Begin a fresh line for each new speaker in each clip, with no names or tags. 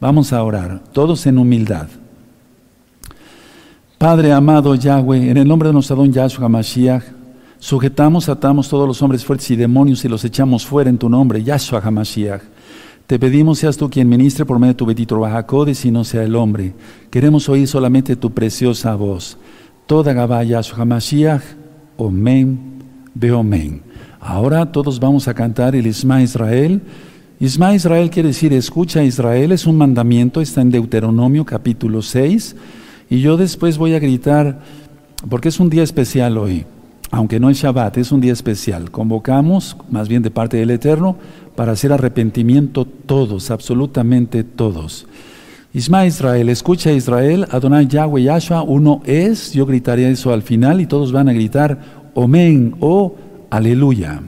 Vamos a orar, todos en humildad. Padre amado Yahweh, en el nombre de nuestro don Yahshua Hamashiach, sujetamos, atamos todos los hombres fuertes y demonios y los echamos fuera en tu nombre, Yahshua Hamashiach. Te pedimos seas tú quien ministre por medio de tu bendito Bajacodes y no sea el hombre. Queremos oír solamente tu preciosa voz. Toda Gabá Yahshua Hamashiach, Omen, Beomen. Ahora todos vamos a cantar el Isma Israel. Isma Israel quiere decir escucha Israel, es un mandamiento, está en Deuteronomio capítulo 6. Y yo después voy a gritar, porque es un día especial hoy, aunque no es Shabbat, es un día especial. Convocamos, más bien de parte del Eterno, para hacer arrepentimiento todos, absolutamente todos. Isma Israel, escucha Israel, Adonai Yahweh Yahshua, uno es, yo gritaría eso al final y todos van a gritar, Omen o Aleluya.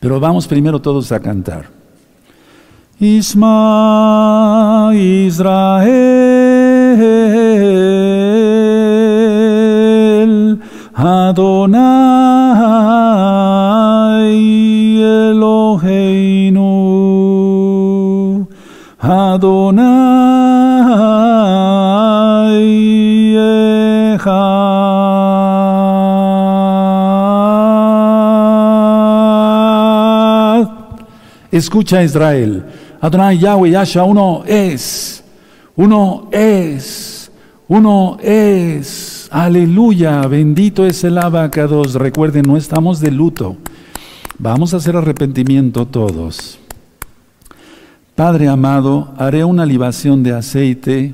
Pero vamos primero todos a cantar. Isma Israel Adonai Eloheinu Adonai Echad. Escucha Israel Adonai Yahweh Yahshua, uno es, uno es, uno es. Aleluya, bendito es el abacados. Recuerden, no estamos de luto. Vamos a hacer arrepentimiento todos. Padre amado, haré una libación de aceite.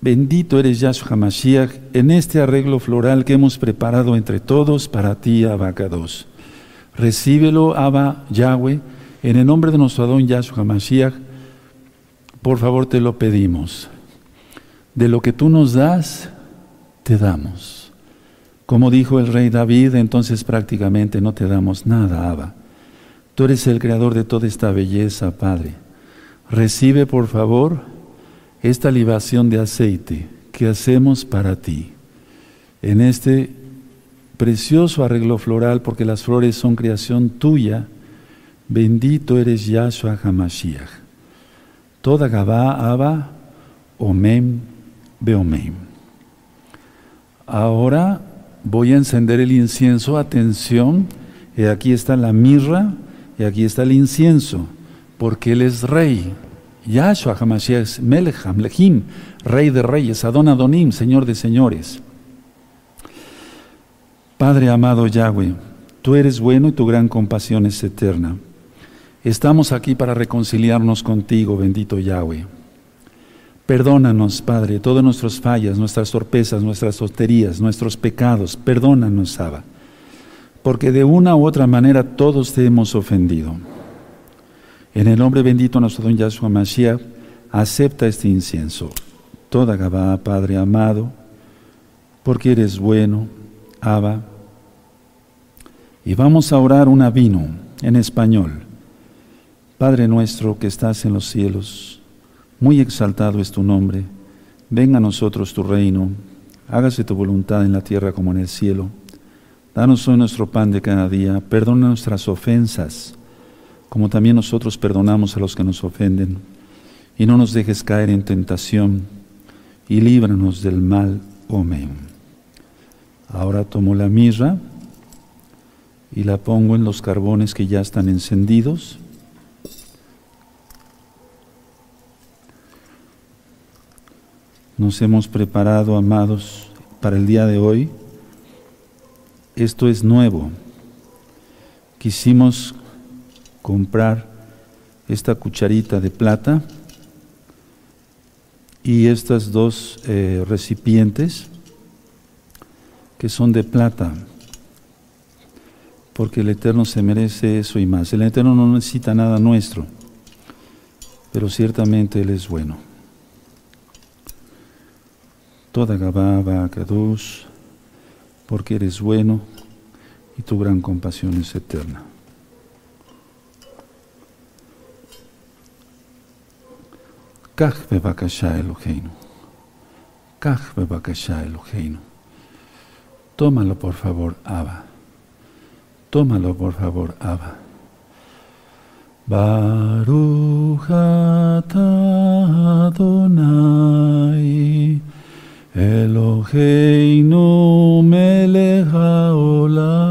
Bendito eres Yahshua Mashiach en este arreglo floral que hemos preparado entre todos para ti, abacados. Recíbelo, Abba Yahweh en el nombre de nuestro Adón Yahshua Mashiach, por favor te lo pedimos. De lo que tú nos das, te damos. Como dijo el rey David, entonces prácticamente no te damos nada, Abba. Tú eres el creador de toda esta belleza, Padre. Recibe, por favor, esta libación de aceite que hacemos para ti. En este precioso arreglo floral, porque las flores son creación tuya, Bendito eres Yahshua HaMashiach. Toda Gabá, Abba, Omem, Beomem. Ahora voy a encender el incienso. Atención, y aquí está la mirra y aquí está el incienso, porque Él es rey. Yahshua HaMashiach es Melech rey de reyes, Adon Adonim, señor de señores. Padre amado Yahweh, tú eres bueno y tu gran compasión es eterna. Estamos aquí para reconciliarnos contigo, bendito Yahweh. Perdónanos, Padre, todas nuestras fallas, nuestras torpezas, nuestras sosterías, nuestros pecados. Perdónanos, Saba, porque de una u otra manera todos te hemos ofendido. En el nombre bendito nuestro don Yahshua Mashiach, acepta este incienso. Toda Gabá, Padre amado, porque eres bueno, Abba. Y vamos a orar un vino en español. Padre nuestro que estás en los cielos, muy exaltado es tu nombre, venga a nosotros tu reino, hágase tu voluntad en la tierra como en el cielo. Danos hoy nuestro pan de cada día, perdona nuestras ofensas, como también nosotros perdonamos a los que nos ofenden, y no nos dejes caer en tentación, y líbranos del mal. Amén. Ahora tomo la mirra y la pongo en los carbones que ya están encendidos. Nos hemos preparado, amados, para el día de hoy. Esto es nuevo. Quisimos comprar esta cucharita de plata y estas dos eh, recipientes que son de plata, porque el Eterno se merece eso y más. El Eterno no necesita nada nuestro, pero ciertamente Él es bueno. Toda Gabá, Kadosh, porque eres bueno y tu gran compasión es eterna. Bebakasha. Tómalo por favor, Abba. Tómalo por favor, Abba. Baruch Eloheinu melech haolam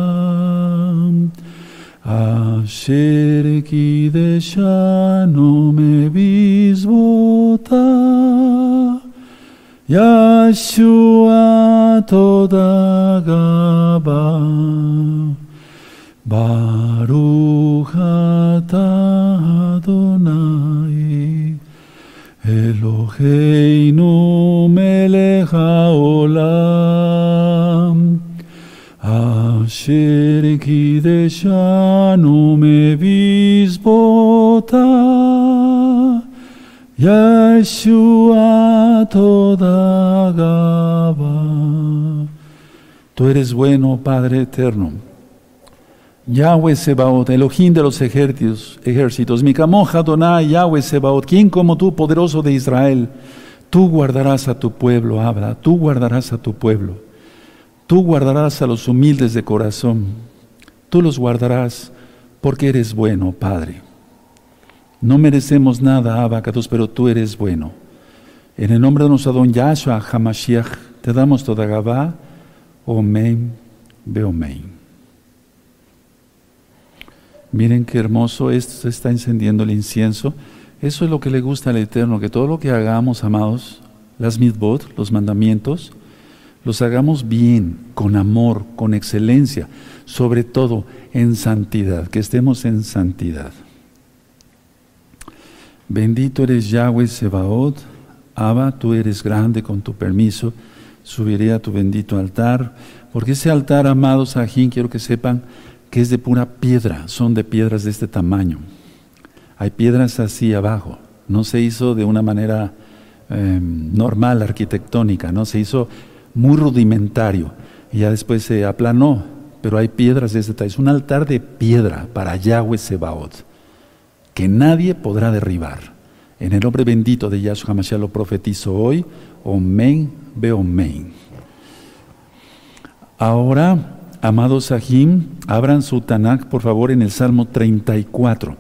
Asher kideshanu mebizvota Yeshua toda gaba Baruch Adonai. Eloheinu kideshanu mevizbota Yeshua toda gaba Tú eres bueno, Padre eterno Yahweh Sebaot, Elohim de los ejércitos, ejércitos, Mikamoja Donai, Yahweh Sebaot, ¿quién como tú, poderoso de Israel? Tú guardarás a tu pueblo, habla, tú guardarás a tu pueblo. Tú guardarás a los humildes de corazón. Tú los guardarás porque eres bueno, Padre. No merecemos nada, Abacatus, pero tú eres bueno. En el nombre de nuestro don Yahshua Hamashiach, te damos toda Gabá, Omen, Beomen. Miren qué hermoso, esto se está encendiendo el incienso. Eso es lo que le gusta al Eterno, que todo lo que hagamos, amados, las mitzvot, los mandamientos, los hagamos bien, con amor, con excelencia, sobre todo en santidad, que estemos en santidad. Bendito eres Yahweh Sebaot, Abba, tú eres grande con tu permiso, subiré a tu bendito altar, porque ese altar, amados Ajín, quiero que sepan, que es de pura piedra, son de piedras de este tamaño. Hay piedras así abajo, no se hizo de una manera em, normal, arquitectónica, no se hizo muy rudimentario y ya después se aplanó, pero hay piedras de este tamaño. Es un altar de piedra para Yahweh Sebaot, que nadie podrá derribar. En el nombre bendito de Yahshua Mashiach lo profetizo hoy, Omen, Beomen. Ahora Amados Sahim, abran su Tanakh por favor en el Salmo 34.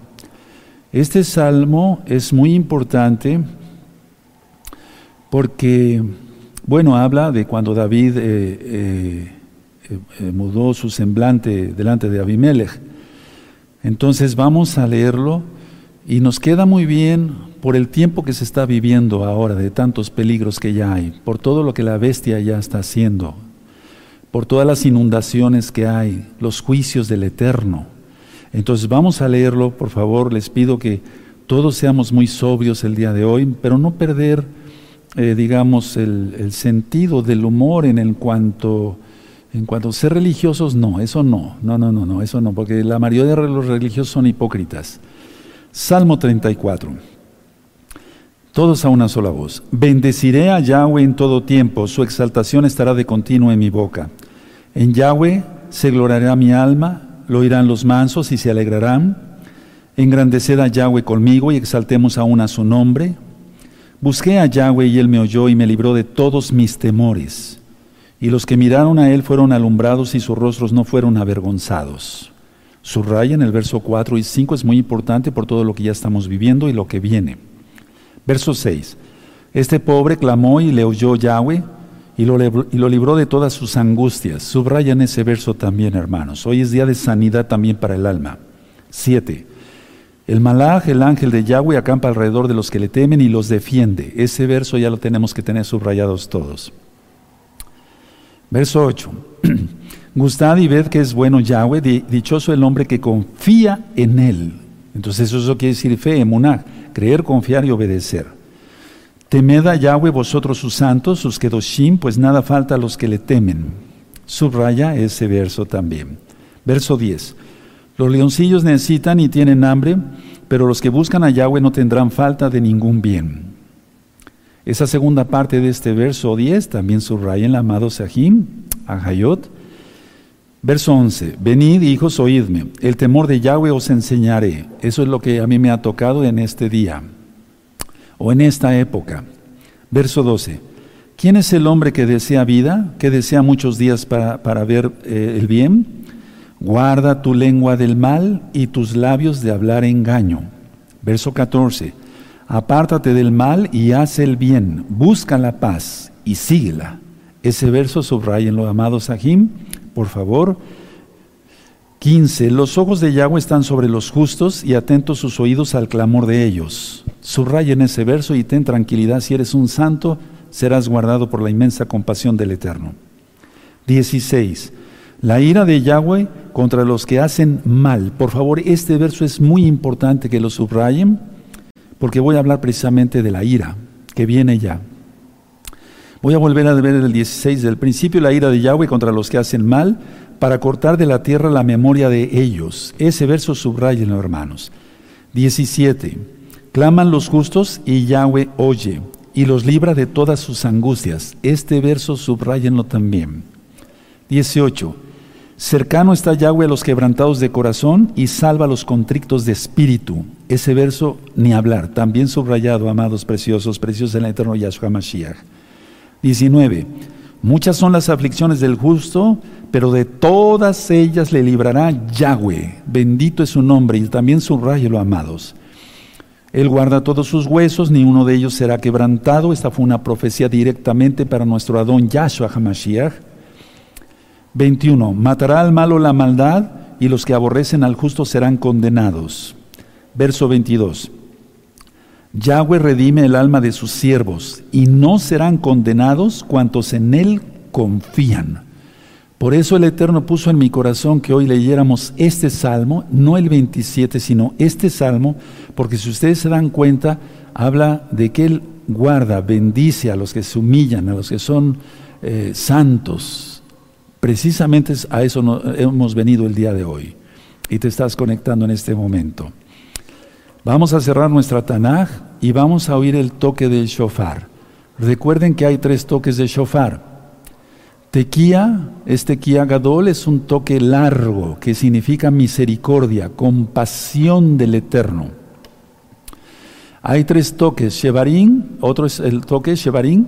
Este salmo es muy importante porque, bueno, habla de cuando David eh, eh, eh, mudó su semblante delante de Abimelech. Entonces vamos a leerlo y nos queda muy bien por el tiempo que se está viviendo ahora, de tantos peligros que ya hay, por todo lo que la bestia ya está haciendo por todas las inundaciones que hay, los juicios del Eterno. Entonces vamos a leerlo, por favor, les pido que todos seamos muy sobrios el día de hoy, pero no perder, eh, digamos, el, sentido del humor en el cuanto, en cuanto a ser religiosos, no, eso no, no, no, no, no, eso no, porque la mayoría de los religiosos son hipócritas. Salmo 34. Todos a una sola voz. Bendeciré a Yahweh en todo tiempo, su exaltación estará de continuo en mi boca. En Yahweh se gloriará mi alma, lo oirán los mansos y se alegrarán. Engrandeced a Yahweh conmigo y exaltemos aún a su nombre. Busqué a Yahweh y él me oyó y me libró de todos mis temores. Y los que miraron a él fueron alumbrados y sus rostros no fueron avergonzados. Subraya en el verso 4 y 5 es muy importante por todo lo que ya estamos viviendo y lo que viene. Verso 6. Este pobre clamó y le oyó Yahweh y lo, y lo libró de todas sus angustias. Subrayan ese verso también, hermanos. Hoy es día de sanidad también para el alma. 7. El malaj, el ángel de Yahweh, acampa alrededor de los que le temen y los defiende. Ese verso ya lo tenemos que tener subrayados todos. Verso 8. Gustad y ved que es bueno Yahweh, dichoso el hombre que confía en él. Entonces eso quiere decir fe, emunah creer, confiar y obedecer. Temed a Yahweh vosotros sus santos, sus kedoshim, pues nada falta a los que le temen. Subraya ese verso también. Verso 10. Los leoncillos necesitan y tienen hambre, pero los que buscan a Yahweh no tendrán falta de ningún bien. Esa segunda parte de este verso 10 también subraya el amado Sahim, Ahayot. Verso 11, venid hijos, oídme, el temor de Yahweh os enseñaré. Eso es lo que a mí me ha tocado en este día o en esta época. Verso 12, ¿quién es el hombre que desea vida, que desea muchos días para, ver eh, el bien? Guarda tu lengua del mal y tus labios de hablar engaño. Verso 14. Apártate del mal y haz el bien. Busca la paz y síguela. Ese verso subrayenlo, amados Sahim, por favor. 15. Los ojos de Yahweh están sobre los justos y atentos sus oídos al clamor de ellos. Subrayen ese verso y ten tranquilidad. Si eres un santo, serás guardado por la inmensa compasión del Eterno. 16. La ira de Yahweh contra los que hacen mal. Por favor, este verso es muy importante que lo subrayen, porque voy a hablar precisamente de la ira que viene ya. Voy a volver a ver el 16 del principio, la ira de Yahweh contra los que hacen mal, para cortar de la tierra la memoria de ellos. Ese verso subrayenlo, hermanos. 17. Claman los justos y Yahweh oye y los libra de todas sus angustias. Este verso subrayenlo también. 18. Cercano está Yahweh a los quebrantados de corazón y salva a los contrictos de espíritu. Ese verso ni hablar, también subrayado, amados preciosos, preciosos en el eterno Yahshua Mashiach. 19. Muchas son las aflicciones del justo, pero de todas ellas le librará Yahweh. Bendito es su nombre y también subrayelo, amados. Él guarda todos sus huesos, ni uno de ellos será quebrantado. Esta fue una profecía directamente para nuestro Adón Yahshua HaMashiach. 21. Matará al malo la maldad y los que aborrecen al justo serán condenados. Verso 22. Yahweh redime el alma de sus siervos y no serán condenados cuantos en él confían. Por eso el Eterno puso en mi corazón que hoy leyéramos este salmo, no el 27, sino este salmo, porque si ustedes se dan cuenta, habla de que Él guarda, bendice a los que se humillan, a los que son eh, santos, Precisamente a eso hemos venido el día de hoy y te estás conectando en este momento. Vamos a cerrar nuestra Tanaj y vamos a oír el toque del shofar. Recuerden que hay tres toques de shofar. Tequía, este Tequía Gadol, es un toque largo que significa misericordia, compasión del Eterno. Hay tres toques, Shevarín, otro es el toque Shevarín,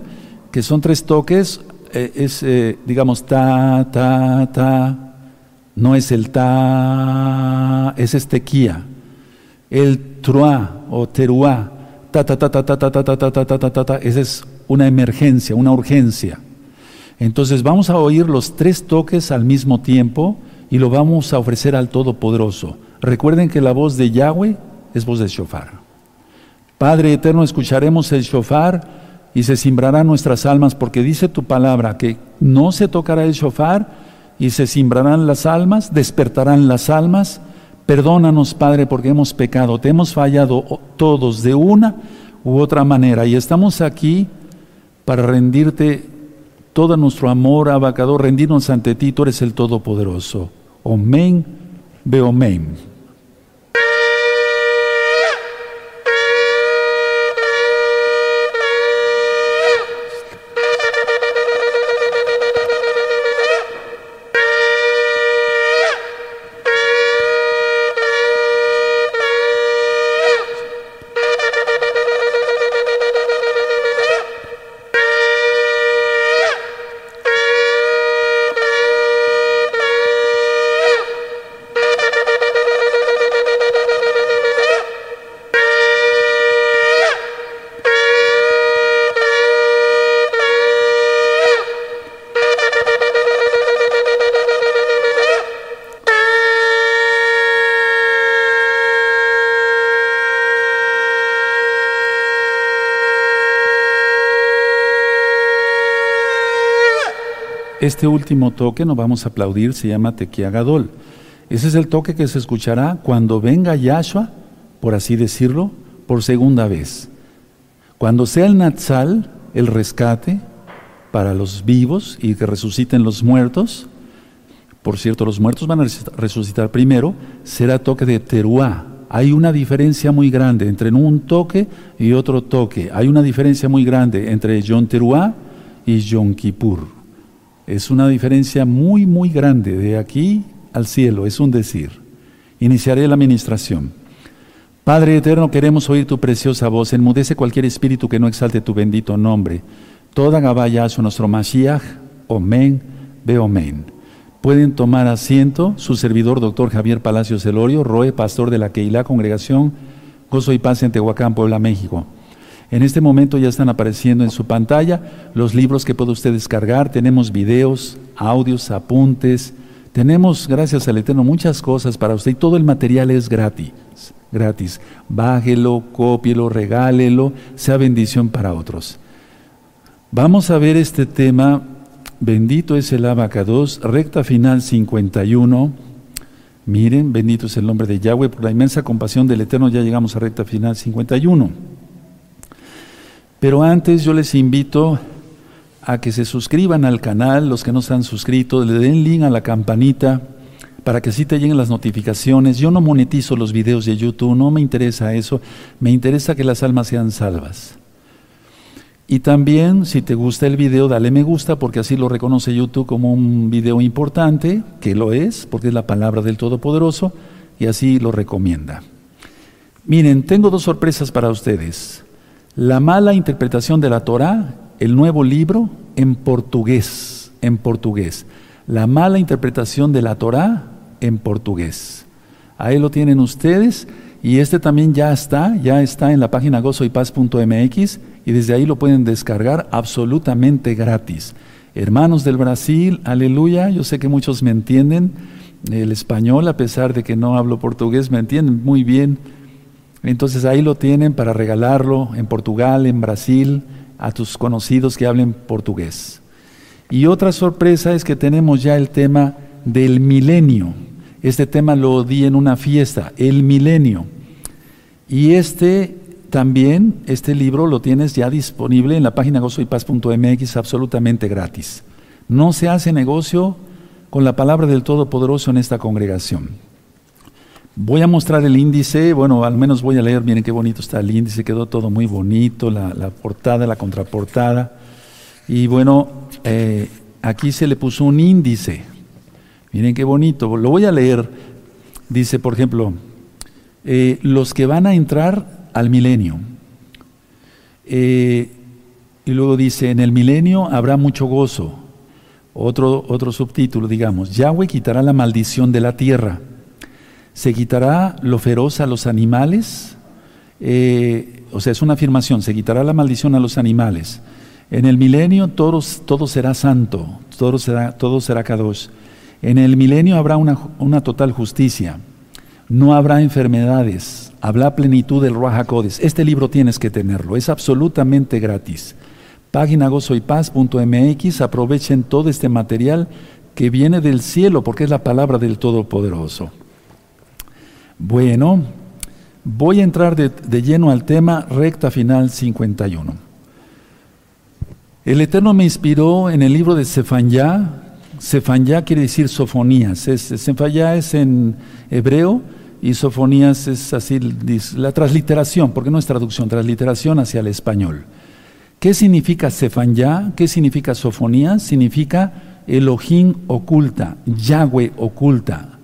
que son tres toques eh, es, eh, digamos, ta, ta, ta, no es el ta, es este kia. El truá o teruá, ta, ta, ta, ta, ta, ta, ta, ta, ta, ta, ta, ta, ta, esa es una emergencia, una urgencia. Entonces vamos a oír los tres toques al mismo tiempo y lo vamos a ofrecer al Todopoderoso. Recuerden que la voz de Yahweh es voz del shofar. Padre eterno, escucharemos el shofar y se simbrarán nuestras almas, porque dice tu palabra que no se tocará el shofar y se simbrarán las almas, despertarán las almas. Perdónanos, Padre, porque hemos pecado, te hemos fallado todos de una u otra manera y estamos aquí para rendirte todo nuestro amor, abacador, rendirnos ante ti, tú eres el Todopoderoso. Omen, beomen. Este último toque nos vamos a aplaudir, se llama Tequiagadol. Ese es el toque que se escuchará cuando venga Yahshua, por así decirlo, por segunda vez. Cuando sea el Natsal, el rescate para los vivos y que resuciten los muertos, por cierto, los muertos van a resucitar primero, será toque de Teruá. Hay una diferencia muy grande entre un toque y otro toque. Hay una diferencia muy grande entre Yom Teruá y Yom Kippur. Es una diferencia muy, muy grande de aquí al cielo, es un decir. Iniciaré la administración. Padre eterno, queremos oír tu preciosa voz. Enmudece cualquier espíritu que no exalte tu bendito nombre. Toda Gabaya nuestro Mashiach. Omen, ve omen. Pueden tomar asiento. Su servidor, doctor Javier Palacio Celorio, Roe, pastor de la Keilah Congregación Gozo y Paz en Tehuacán, Puebla, México. En este momento ya están apareciendo en su pantalla los libros que puede usted descargar. Tenemos videos, audios, apuntes. Tenemos, gracias al Eterno, muchas cosas para usted y todo el material es gratis. Gratis. Bájelo, cópielo, regálelo, sea bendición para otros. Vamos a ver este tema Bendito es el abacados, recta final 51. Miren, bendito es el nombre de Yahweh, por la inmensa compasión del Eterno ya llegamos a recta final 51. Pero antes yo les invito a que se suscriban al canal, los que no se han suscrito, le den link a la campanita para que así te lleguen las notificaciones. Yo no monetizo los videos de YouTube, no me interesa eso, me interesa que las almas sean salvas. Y también, si te gusta el video, dale me gusta, porque así lo reconoce YouTube como un video importante, que lo es, porque es la palabra del Todopoderoso, y así lo recomienda. Miren, tengo dos sorpresas para ustedes. La mala interpretación de la Torah, el nuevo libro en portugués, en portugués. La mala interpretación de la Torah en portugués. Ahí lo tienen ustedes y este también ya está, ya está en la página gozoypaz.mx y desde ahí lo pueden descargar absolutamente gratis. Hermanos del Brasil, aleluya, yo sé que muchos me entienden el español, a pesar de que no hablo portugués, me entienden muy bien. Entonces ahí lo tienen para regalarlo en Portugal, en Brasil, a tus conocidos que hablen portugués. Y otra sorpresa es que tenemos ya el tema del milenio. Este tema lo di en una fiesta, el milenio. Y este también, este libro lo tienes ya disponible en la página gozoypaz.mx absolutamente gratis. No se hace negocio con la palabra del Todopoderoso en esta congregación. Voy a mostrar el índice, bueno, al menos voy a leer, miren qué bonito está el índice, quedó todo muy bonito, la, portada, la contraportada. Y bueno, eh, aquí se le puso un índice, miren qué bonito, lo voy a leer. Dice, por ejemplo, eh, los que van a entrar al milenio. Eh, y luego dice, en el milenio habrá mucho gozo. Otro, otro subtítulo, digamos, Yahweh quitará la maldición de la tierra. Se quitará lo feroz a los animales. Eh, o sea, es una afirmación, se quitará la maldición a los animales. En el milenio todo, todo será santo, todo será, todo será kadosh. En el milenio habrá una, una total justicia. No habrá enfermedades, Habla plenitud del Ruach Este libro tienes que tenerlo, es absolutamente gratis. Página gozoypaz.mx, aprovechen todo este material que viene del cielo, porque es la palabra del Todopoderoso. Bueno, voy a entrar de, lleno al tema recta final 51. El Eterno me inspiró en el libro de Sefanyá. Sefanyá quiere decir sofonías. Sefanyá es en hebreo y Sofonías es así, la transliteración, porque no es traducción, transliteración hacia el español. ¿Qué significa Sefanyá? ¿Qué significa Sofonías? Significa Elohim oculta, Yahweh oculta,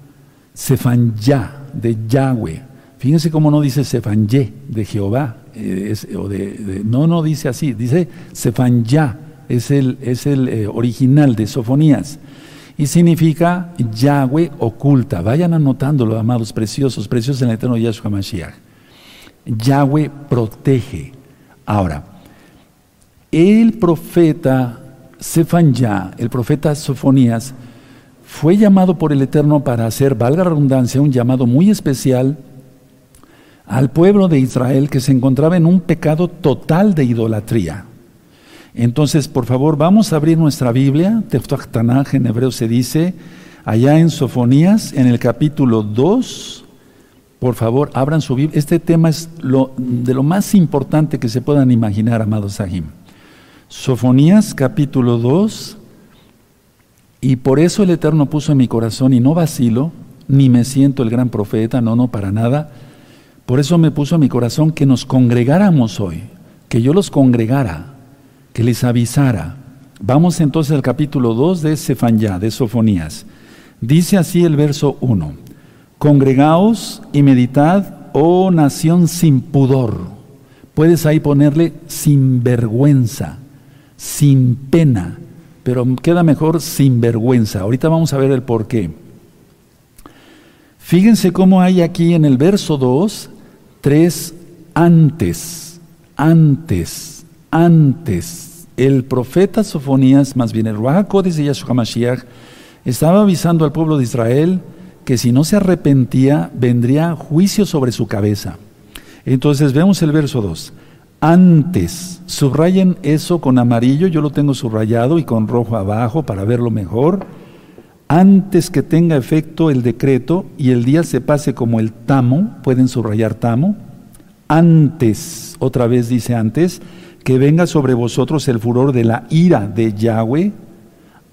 Sefanyá de Yahweh. Fíjense cómo no dice Sefanyé de Jehová, eh, o de, no, no dice así, dice Sefanyá, es el, es el eh, original de Sofonías y significa Yahweh oculta. Vayan anotándolo, amados preciosos, preciosos en el eterno Yahshua Mashiach. Yahweh protege. Ahora, el profeta Sefanyá, el profeta Sofonías, fue llamado por el Eterno para hacer, valga la redundancia, un llamado muy especial al pueblo de Israel que se encontraba en un pecado total de idolatría. Entonces, por favor, vamos a abrir nuestra Biblia, Teftuach Tanaj en hebreo se dice, allá en Sofonías, en el capítulo 2, por favor, abran su Biblia. Este tema es de lo más importante que se puedan imaginar, amados Sahim. Sofonías, capítulo 2, y por eso el Eterno puso en mi corazón, y no vacilo, ni me siento el gran profeta, no, no, para nada. Por eso me puso en mi corazón que nos congregáramos hoy, que yo los congregara que les avisara. Vamos entonces al capítulo 2 de Sefanyá, de Sofonías. Dice así el verso 1. Congregaos y meditad, oh nación sin pudor. Puedes ahí ponerle sin vergüenza, sin pena, pero queda mejor sin vergüenza. Ahorita vamos a ver el por qué. Fíjense cómo hay aquí en el verso 2 tres antes, antes, antes. El profeta Sofonías, más bien el Ruajacodes de Yahshua Mashiach, estaba avisando al pueblo de Israel que si no se arrepentía, vendría juicio sobre su cabeza. Entonces vemos el verso 2. Antes, subrayen eso con amarillo, yo lo tengo subrayado y con rojo abajo para verlo mejor. Antes que tenga efecto el decreto y el día se pase como el tamo, pueden subrayar tamo. Antes, otra vez dice antes, que venga sobre vosotros el furor de la ira de Yahweh.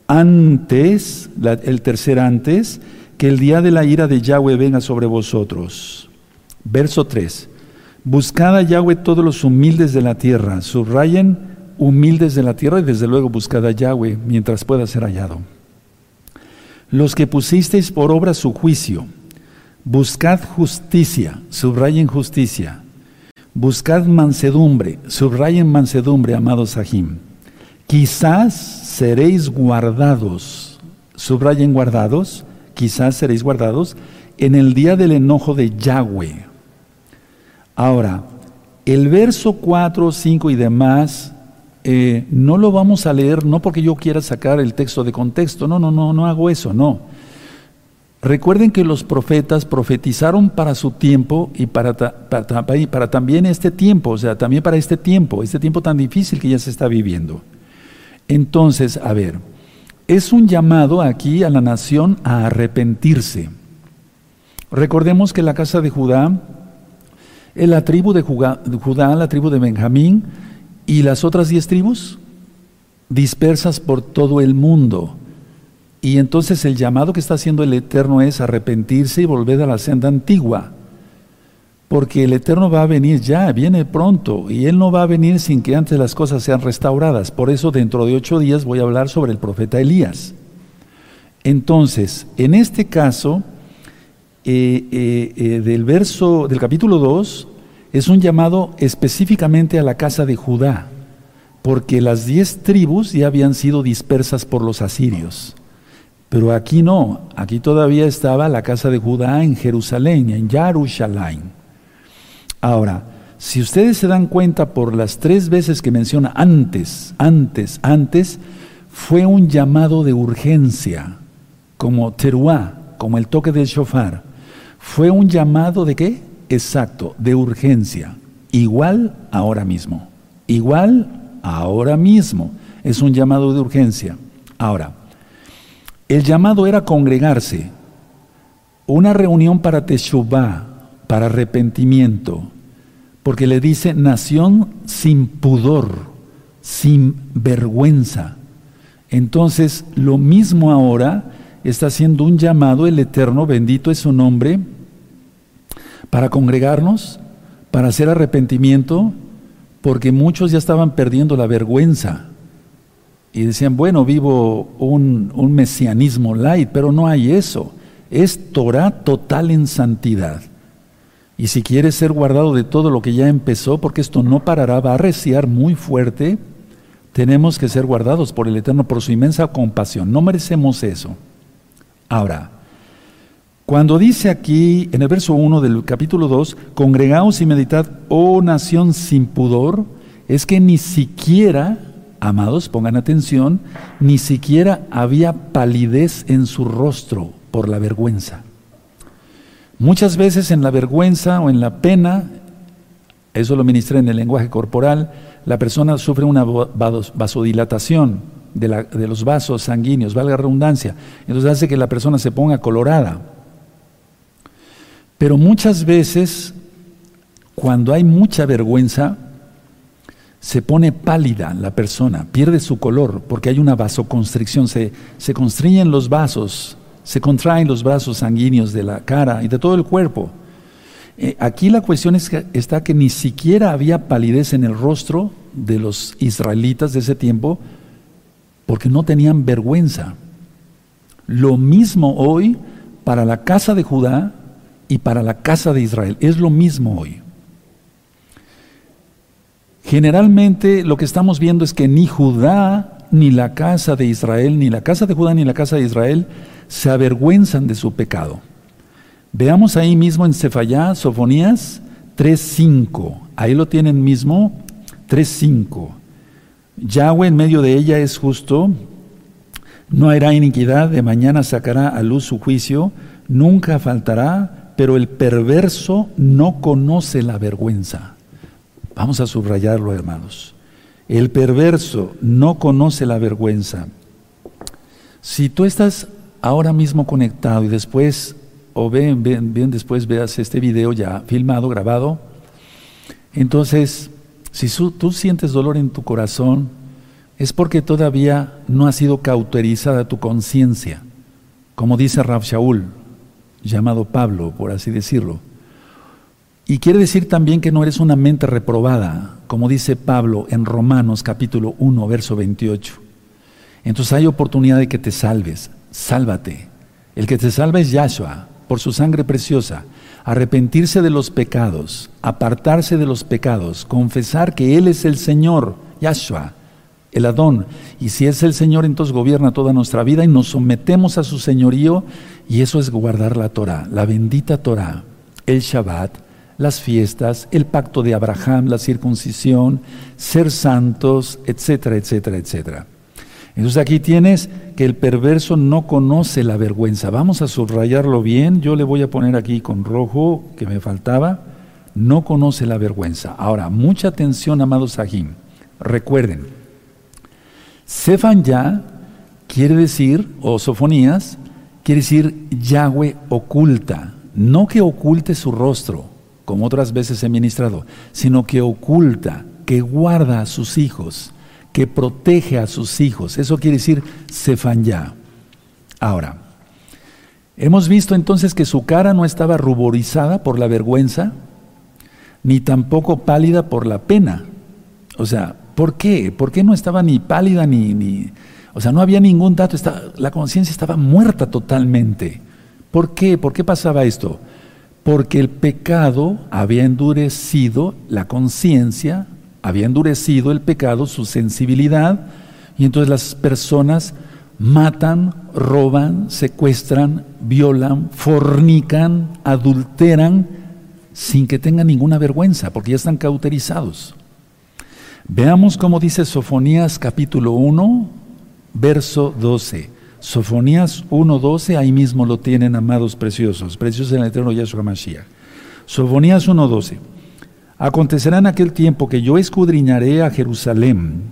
Antes, el tercer antes, que el día de la ira de Yahweh venga sobre vosotros. Verso 3. Buscad a Yahweh todos los humildes de la tierra. Subrayen humildes de la tierra y desde luego buscad a Yahweh mientras pueda ser hallado. Los que pusisteis por obra su juicio. Buscad justicia. Subrayen justicia. Buscad mansedumbre. Subrayen mansedumbre, amados Sahim. Quizás seréis guardados. Subrayen guardados. Quizás seréis guardados en el día del enojo de Yahweh Ahora, el verso 4, 5 y demás, eh, no lo vamos a leer no porque yo quiera sacar el texto de contexto, no, no, no, no hago eso, no. Recuerden que los profetas profetizaron para su tiempo y para, para, también este tiempo, o sea, también para este tiempo, este tiempo tan difícil que ya se está viviendo. Entonces, a ver, es un llamado aquí a la nación a arrepentirse. Recordemos que la casa de Judá la tribu de Judá, la tribu de Benjamín y las otras diez tribus dispersas por todo el mundo. Y entonces el llamado que está haciendo el Eterno es arrepentirse y volver a la senda antigua. Porque el Eterno va a venir ya, viene pronto, y Él no va a venir sin que antes las cosas sean restauradas. Por eso dentro de ocho días voy a hablar sobre el profeta Elías. Entonces, en este caso, eh, eh, eh, del verso del capítulo 2 es un llamado específicamente a la casa de Judá, porque las diez tribus ya habían sido dispersas por los asirios. Pero aquí no, aquí todavía estaba la casa de Judá en Jerusalén, en Yarushalayim. Ahora, si ustedes se dan cuenta por las tres veces que menciona antes, antes, antes, fue un llamado de urgencia, como teruá, como el toque del shofar. Fue un llamado de qué? Exacto, de urgencia. Igual ahora mismo. Igual ahora mismo. Es un llamado de urgencia. Ahora, el llamado era congregarse. Una reunión para Teshuvah, para arrepentimiento. Porque le dice nación sin pudor, sin vergüenza. Entonces, lo mismo ahora está haciendo un llamado el Eterno, bendito es su nombre, para congregarnos, para hacer arrepentimiento, porque muchos ya estaban perdiendo la vergüenza. Y decían, bueno, vivo un, mesianismo light, pero no hay eso. Es Torah total en santidad. Y si quieres ser guardado de todo lo que ya empezó, porque esto no parará, va a reciar muy fuerte, tenemos que ser guardados por el Eterno, por su inmensa compasión. No merecemos eso. Ahora, cuando dice aquí en el verso 1 del capítulo 2, congregaos y meditad, oh nación sin pudor, es que ni siquiera, amados, pongan atención, ni siquiera había palidez en su rostro por la vergüenza. Muchas veces en la vergüenza o en la pena, eso lo ministré en el lenguaje corporal, la persona sufre una vasodilatación de, de los vasos sanguíneos, valga redundancia, entonces hace que la persona se ponga colorada pero muchas veces, cuando hay mucha vergüenza, se pone pálida la persona, pierde su color, porque hay una vasoconstricción, se, se constriñen los vasos, se contraen los vasos sanguíneos de la cara y de todo el cuerpo. Eh, aquí la cuestión es que, está que ni siquiera había palidez en el rostro de los israelitas de ese tiempo, porque no tenían vergüenza. Lo mismo hoy para la casa de Judá y para la casa de Israel. Es lo mismo hoy. Generalmente lo que estamos viendo es que ni Judá ni la casa de Israel, ni la casa de Judá, ni la casa de Israel se avergüenzan de su pecado. Veamos ahí mismo en Cefayá, Sofonías 3.5. Ahí lo tienen mismo, 3.5. Yahweh en medio de ella es justo, no hará iniquidad, de mañana sacará a luz su juicio, nunca faltará, pero el perverso no conoce la vergüenza. Vamos a subrayarlo, hermanos. El perverso no conoce la vergüenza. Si tú estás ahora mismo conectado y después, o bien, después veas este video ya filmado, grabado, entonces, si tú sientes dolor en tu corazón, es porque todavía no ha sido cauterizada tu conciencia, como dice Rab Shaul, llamado Pablo, por así decirlo. Y quiere decir también que no eres una mente reprobada, como dice Pablo en Romanos capítulo 1, verso 28. Entonces hay oportunidad de que te salves, sálvate. El que te salva es Yahshua, por su sangre preciosa. Arrepentirse de los pecados, apartarse de los pecados, confesar que Él es el Señor, Yahshua, el Adón. Y si es el Señor, entonces gobierna toda nuestra vida y nos sometemos a su señorío y eso es guardar la Torah, la bendita Torah, el Shabbat, las fiestas, el pacto de Abraham, la circuncisión, ser santos, etcétera, etcétera, etcétera. Entonces aquí tienes que el perverso no conoce la vergüenza. Vamos a subrayarlo bien. Yo le voy a poner aquí con rojo que me faltaba. No conoce la vergüenza. Ahora, mucha atención, amados Sahim. Recuerden, Sefan ya quiere decir, o Sofonías, quiere decir Yahweh oculta. No que oculte su rostro, como otras veces he ministrado, sino que oculta, que guarda a sus hijos, que protege a sus hijos. Eso quiere decir Sefanyá. Ahora, hemos visto entonces que su cara no estaba ruborizada por la vergüenza, ni tampoco pálida por la pena. O sea, ¿por qué? ¿Por qué no estaba ni pálida ni... ni o sea, no había ningún dato, la conciencia estaba muerta totalmente. ¿Por qué? ¿Por qué pasaba esto? porque el pecado había endurecido la conciencia, había endurecido el pecado, su sensibilidad, y entonces las personas matan, roban, secuestran, violan, fornican, adulteran, sin que tengan ninguna vergüenza, porque ya están cauterizados. Veamos cómo dice Sofonías capítulo 1, verso 12. Sofonías 1.12, ahí mismo lo tienen, amados preciosos, preciosos en el eterno Yahshua Mashiach. Sofonías 1.12. Acontecerá en aquel tiempo que yo escudriñaré a Jerusalén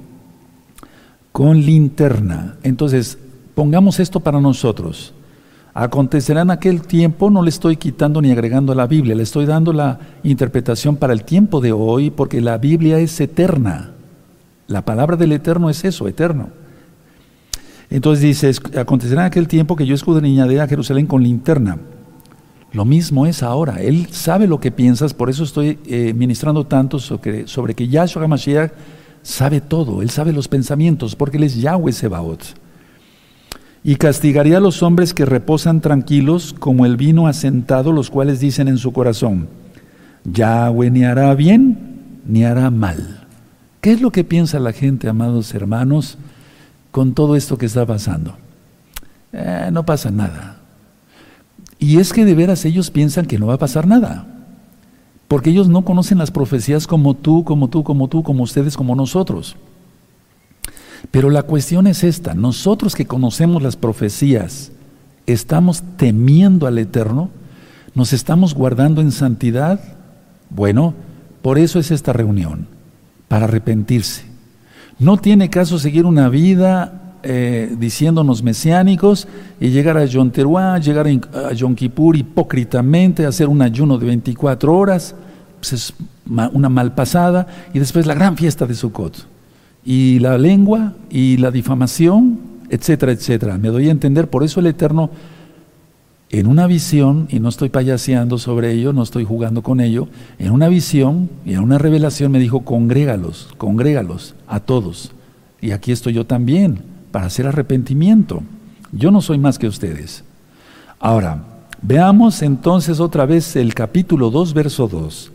con linterna. Entonces, pongamos esto para nosotros. Acontecerá en aquel tiempo, no le estoy quitando ni agregando a la Biblia, le estoy dando la interpretación para el tiempo de hoy, porque la Biblia es eterna. La palabra del eterno es eso, eterno. Entonces dice, acontecerá en aquel tiempo que yo escudriñaré a Jerusalén con linterna. Lo mismo es ahora. Él sabe lo que piensas, por eso estoy eh, ministrando tanto sobre, sobre que Yahshua HaMashiach sabe todo. Él sabe los pensamientos, porque Él es Yahweh Sebaot. Y castigaría a los hombres que reposan tranquilos como el vino asentado, los cuales dicen en su corazón, Yahweh ni hará bien ni hará mal. ¿Qué es lo que piensa la gente, amados hermanos? con todo esto que está pasando? Eh, no pasa nada. Y es que de veras ellos piensan que no va a pasar nada. Porque ellos no conocen las profecías como tú, como tú, como tú, como ustedes, como nosotros. Pero la cuestión es esta, nosotros que conocemos las profecías, ¿estamos temiendo al Eterno? ¿Nos estamos guardando en santidad? Bueno, por eso es esta reunión, para arrepentirse. No tiene caso seguir una vida eh, diciéndonos mesiánicos y llegar a Yom Teruah, llegar a Yom Kippur hipócritamente, hacer un ayuno de 24 horas, pues es una malpasada, y después la gran fiesta de Sukkot. Y la lengua y la difamación, etcétera, etcétera. Me doy a entender, por eso el Eterno en una visión, y no estoy payaseando sobre ello, no estoy jugando con ello, en una visión y en una revelación me dijo, congrégalos, congrégalos a todos. Y aquí estoy yo también, para hacer arrepentimiento. Yo no soy más que ustedes. Ahora, veamos entonces otra vez el capítulo 2, verso 2.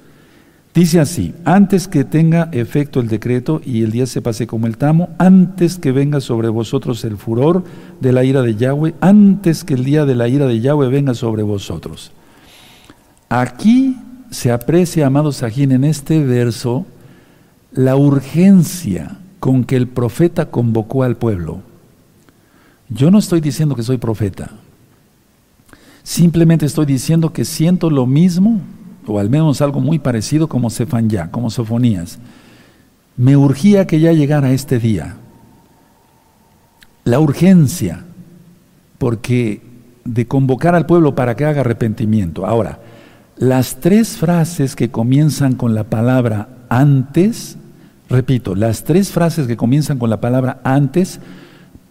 Dice así, antes que tenga efecto el decreto y el día se pase como el tamo, antes que venga sobre vosotros el furor de la ira de Yahweh, antes que el día de la ira de Yahweh venga sobre vosotros. Aquí se aprecia, amados Sajín, en este verso, la urgencia con que el profeta convocó al pueblo. Yo no estoy diciendo que soy profeta, simplemente estoy diciendo que siento lo mismo o al menos algo muy parecido como ya, como Sofonías. Me urgía que ya llegara este día. La urgencia, porque de convocar al pueblo para que haga arrepentimiento. Ahora, las tres frases que comienzan con la palabra antes, repito, las tres frases que comienzan con la palabra antes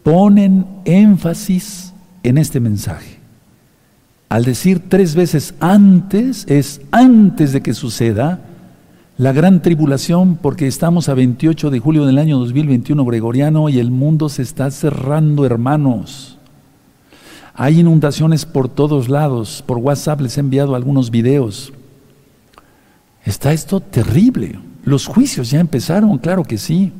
ponen énfasis en este mensaje. Al decir tres veces antes, es antes de que suceda la gran tribulación, porque estamos a 28 de julio del año 2021 gregoriano y el mundo se está cerrando, hermanos. Hay inundaciones por todos lados. Por WhatsApp les he enviado algunos videos. Está esto terrible. Los juicios ya empezaron, claro que sí.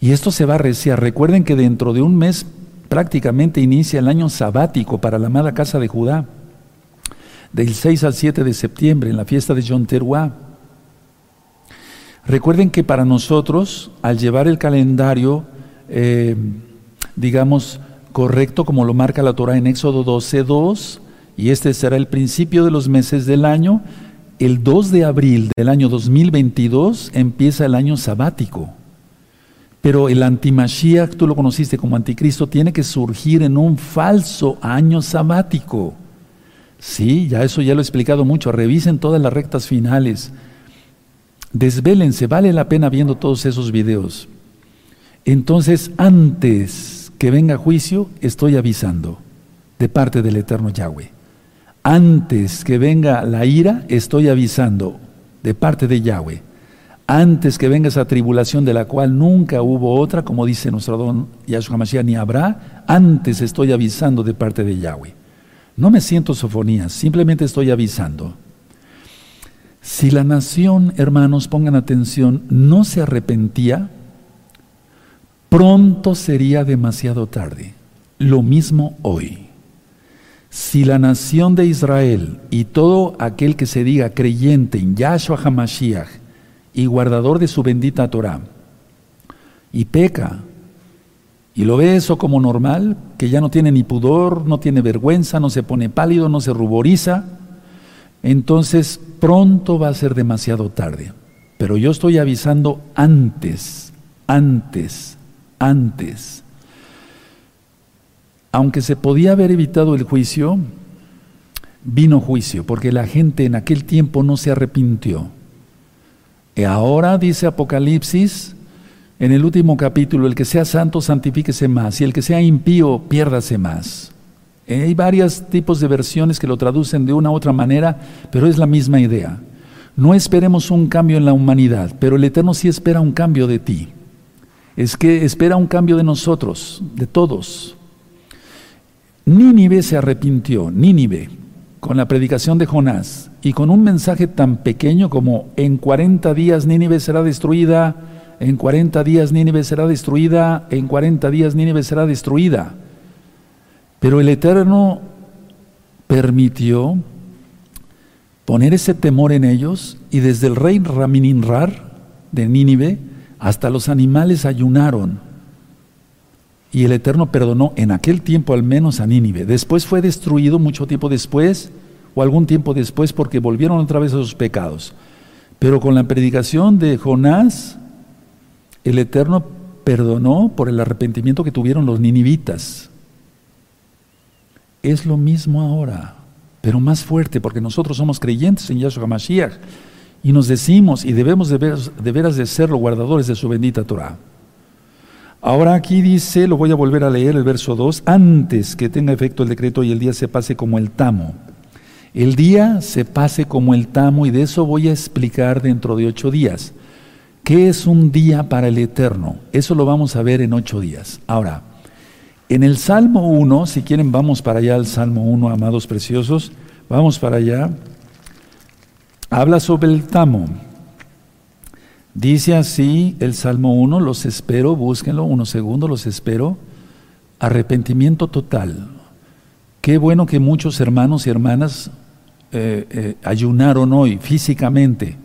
Y esto se va a reciar. Recuerden que dentro de un mes prácticamente inicia el año sabático para la amada casa de Judá, del 6 al 7 de septiembre, en la fiesta de Yom Teruah. Recuerden que para nosotros, al llevar el calendario, eh, digamos, correcto, como lo marca la Torah en Éxodo 12, 2, y este será el principio de los meses del año, el 2 de abril del año 2022 empieza el año sabático. Pero el antimashiach, tú lo conociste como anticristo, tiene que surgir en un falso año sabático. Sí, ya eso ya lo he explicado mucho. Revisen todas las rectas finales. Desvélense, vale la pena viendo todos esos videos. Entonces, antes que venga juicio, estoy avisando de parte del eterno Yahweh. Antes que venga la ira, estoy avisando de parte de Yahweh antes que venga esa tribulación de la cual nunca hubo otra, como dice nuestro don Yahshua Mashiach, ni habrá, antes estoy avisando de parte de Yahweh. No me siento sofonías, simplemente estoy avisando. Si la nación, hermanos, pongan atención, no se arrepentía, pronto sería demasiado tarde. Lo mismo hoy. Si la nación de Israel y todo aquel que se diga creyente en Yahshua HaMashiach y guardador de su bendita Torah, y peca, y lo ve eso como normal, que ya no tiene ni pudor, no tiene vergüenza, no se pone pálido, no se ruboriza, entonces pronto va a ser demasiado tarde. Pero yo estoy avisando antes, antes, antes. Aunque se podía haber evitado el juicio, vino juicio, porque la gente en aquel tiempo no se arrepintió. Y ahora dice Apocalipsis, en el último capítulo, el que sea santo, santifíquese más, y el que sea impío, piérdase más. Eh, hay varios tipos de versiones que lo traducen de una u otra manera, pero es la misma idea. No esperemos un cambio en la humanidad, pero el Eterno sí espera un cambio de ti. Es que espera un cambio de nosotros, de todos. Nínive se arrepintió, Nínive, con la predicación de Jonás y con un mensaje tan pequeño como en 40 días Nínive será destruida, en 40 días Nínive será destruida, en 40 días Nínive será destruida. Pero el Eterno permitió poner ese temor en ellos y desde el rey Ramininrar de Nínive hasta los animales ayunaron. Y el Eterno perdonó en aquel tiempo al menos a Nínive. Después fue destruido mucho tiempo después o algún tiempo después porque volvieron otra vez a sus pecados. Pero con la predicación de Jonás, el Eterno perdonó por el arrepentimiento que tuvieron los ninivitas. Es lo mismo ahora, pero más fuerte, porque nosotros somos creyentes en Yahshua Mashiach y nos decimos y debemos de, de veras de ser los guardadores de su bendita Torah. Ahora aquí dice, lo voy a volver a leer el verso 2, antes que tenga efecto el decreto y el día se pase como el tamo el día se pase como el tamo y de eso voy a explicar dentro de ocho días. ¿Qué es un día para el Eterno? Eso lo vamos a ver en ocho días. Ahora, en el Salmo 1, si quieren vamos para allá al Salmo 1, amados preciosos, vamos para allá. habla sobre el tamo. Dice así el Salmo 1, los espero, búsquenlo, unos segundos, los espero. Arrepentimiento total. Qué bueno que muchos hermanos y hermanas eh, eh, ayunaron hoy físicamente.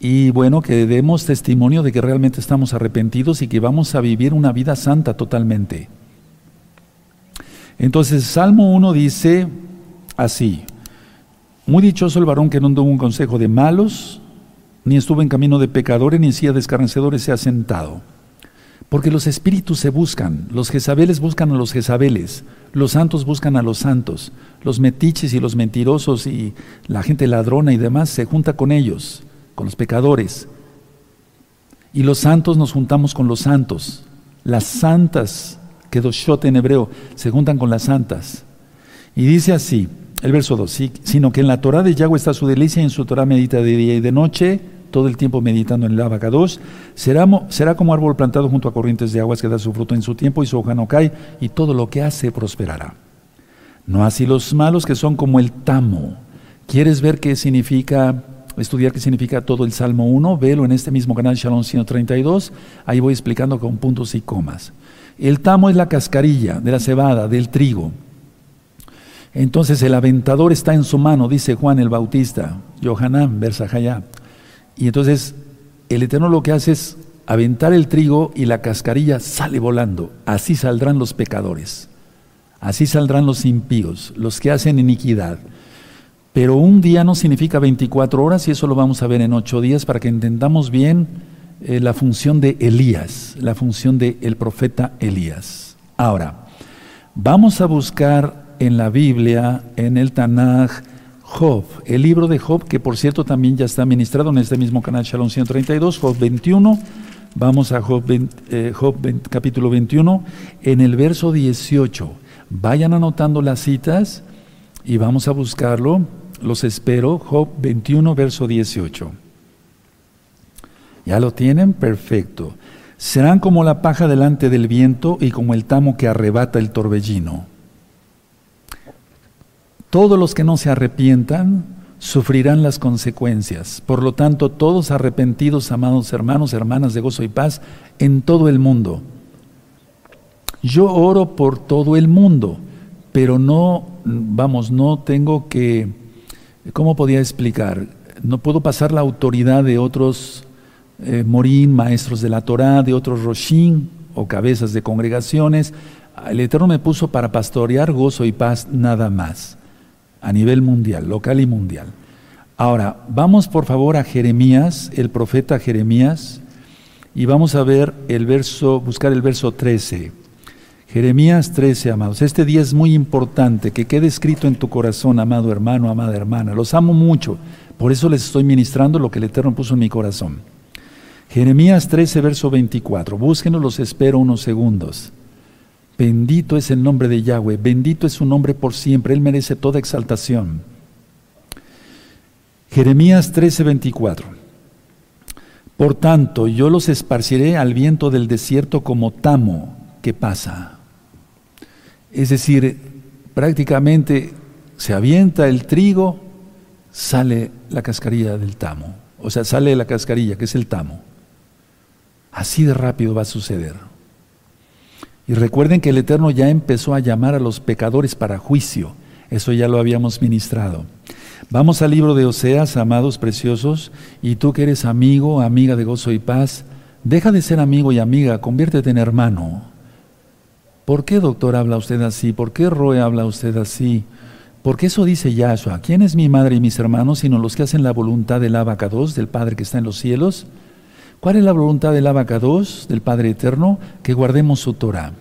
Y bueno, que demos testimonio de que realmente estamos arrepentidos y que vamos a vivir una vida santa totalmente. Entonces, Salmo 1 dice así, muy dichoso el varón que no tuvo un consejo de malos, ni estuvo en camino de pecadores, ni en silla de se ha sentado. Porque los espíritus se buscan, los jezabeles buscan a los jezabeles, los santos buscan a los santos, los metiches y los mentirosos y la gente ladrona y demás se junta con ellos con los pecadores. Y los santos nos juntamos con los santos. Las santas, que shot en hebreo, se juntan con las santas. Y dice así, el verso 2, sino que en la Torah de Yahweh está su delicia y en su Torah medita de día y de noche, todo el tiempo meditando en el abacados, será, será como árbol plantado junto a corrientes de aguas que da su fruto en su tiempo y su hoja no cae, y todo lo que hace prosperará. No así los malos que son como el tamo. ¿Quieres ver qué significa estudiar qué significa todo el Salmo 1, velo en este mismo canal Shalom 132, ahí voy explicando con puntos y comas. El tamo es la cascarilla de la cebada, del trigo. Entonces el aventador está en su mano, dice Juan el Bautista, Yohanan, Bersajayá. Y entonces el Eterno lo que hace es aventar el trigo y la cascarilla sale volando. Así saldrán los pecadores. Así saldrán los impíos, los que hacen iniquidad. Pero un día no significa 24 horas y eso lo vamos a ver en ocho días para que entendamos bien eh, la función de Elías, la función del el profeta Elías. Ahora, vamos a buscar en la Biblia, en el Tanaj, Job, el libro de Job, que por cierto también ya está ministrado en este mismo canal Shalom 132, Job 21. Vamos a Job, eh, capítulo 21, en el verso 18. Vayan anotando las citas y vamos a buscarlo los espero. Job 21, verso 18. ¿Ya lo tienen? Perfecto. Serán como la paja delante del viento y como el tamo que arrebata el torbellino. Todos los que no se arrepientan sufrirán las consecuencias. Por lo tanto, todos arrepentidos, amados hermanos, hermanas de gozo y paz, en todo el mundo. Yo oro por todo el mundo, pero no, vamos, no tengo que ¿Cómo podía explicar? No puedo pasar la autoridad de otros eh, morín, maestros de la Torá, de otros roshin o cabezas de congregaciones. El Eterno me puso para pastorear gozo y paz nada más, a nivel mundial, local y mundial. Ahora, vamos por favor a Jeremías, el profeta Jeremías, y vamos a ver el verso, buscar el verso 13. Jeremías 13, amados. Este día es muy importante, que quede escrito en tu corazón, amado hermano, amada hermana. Los amo mucho, por eso les estoy ministrando lo que el Eterno puso en mi corazón. Jeremías 13, verso 24. Búsquenlo, los espero unos segundos. Bendito es el nombre de Yahweh, bendito es su nombre por siempre, Él merece toda exaltación. Jeremías 13, 24. Por tanto, yo los esparciré al viento del desierto como tamo que pasa. Es decir, prácticamente se avienta el trigo, sale la cascarilla del tamo. O sea, sale la cascarilla, que es el tamo. Así de rápido va a suceder. Y recuerden que el Eterno ya empezó a llamar a los pecadores para juicio. Eso ya lo habíamos ministrado. Vamos al libro de Oseas, amados preciosos, y tú que eres amigo, amiga de gozo y paz, deja de ser amigo y amiga, conviértete en hermano. ¿Por qué, doctor, habla usted así? ¿Por qué, Roe, habla usted así? Porque eso dice Yahshua. ¿Quién es mi madre y mis hermanos sino los que hacen la voluntad del abacados, del Padre que está en los cielos? ¿Cuál es la voluntad del abacados, del Padre eterno? Que guardemos su Torah,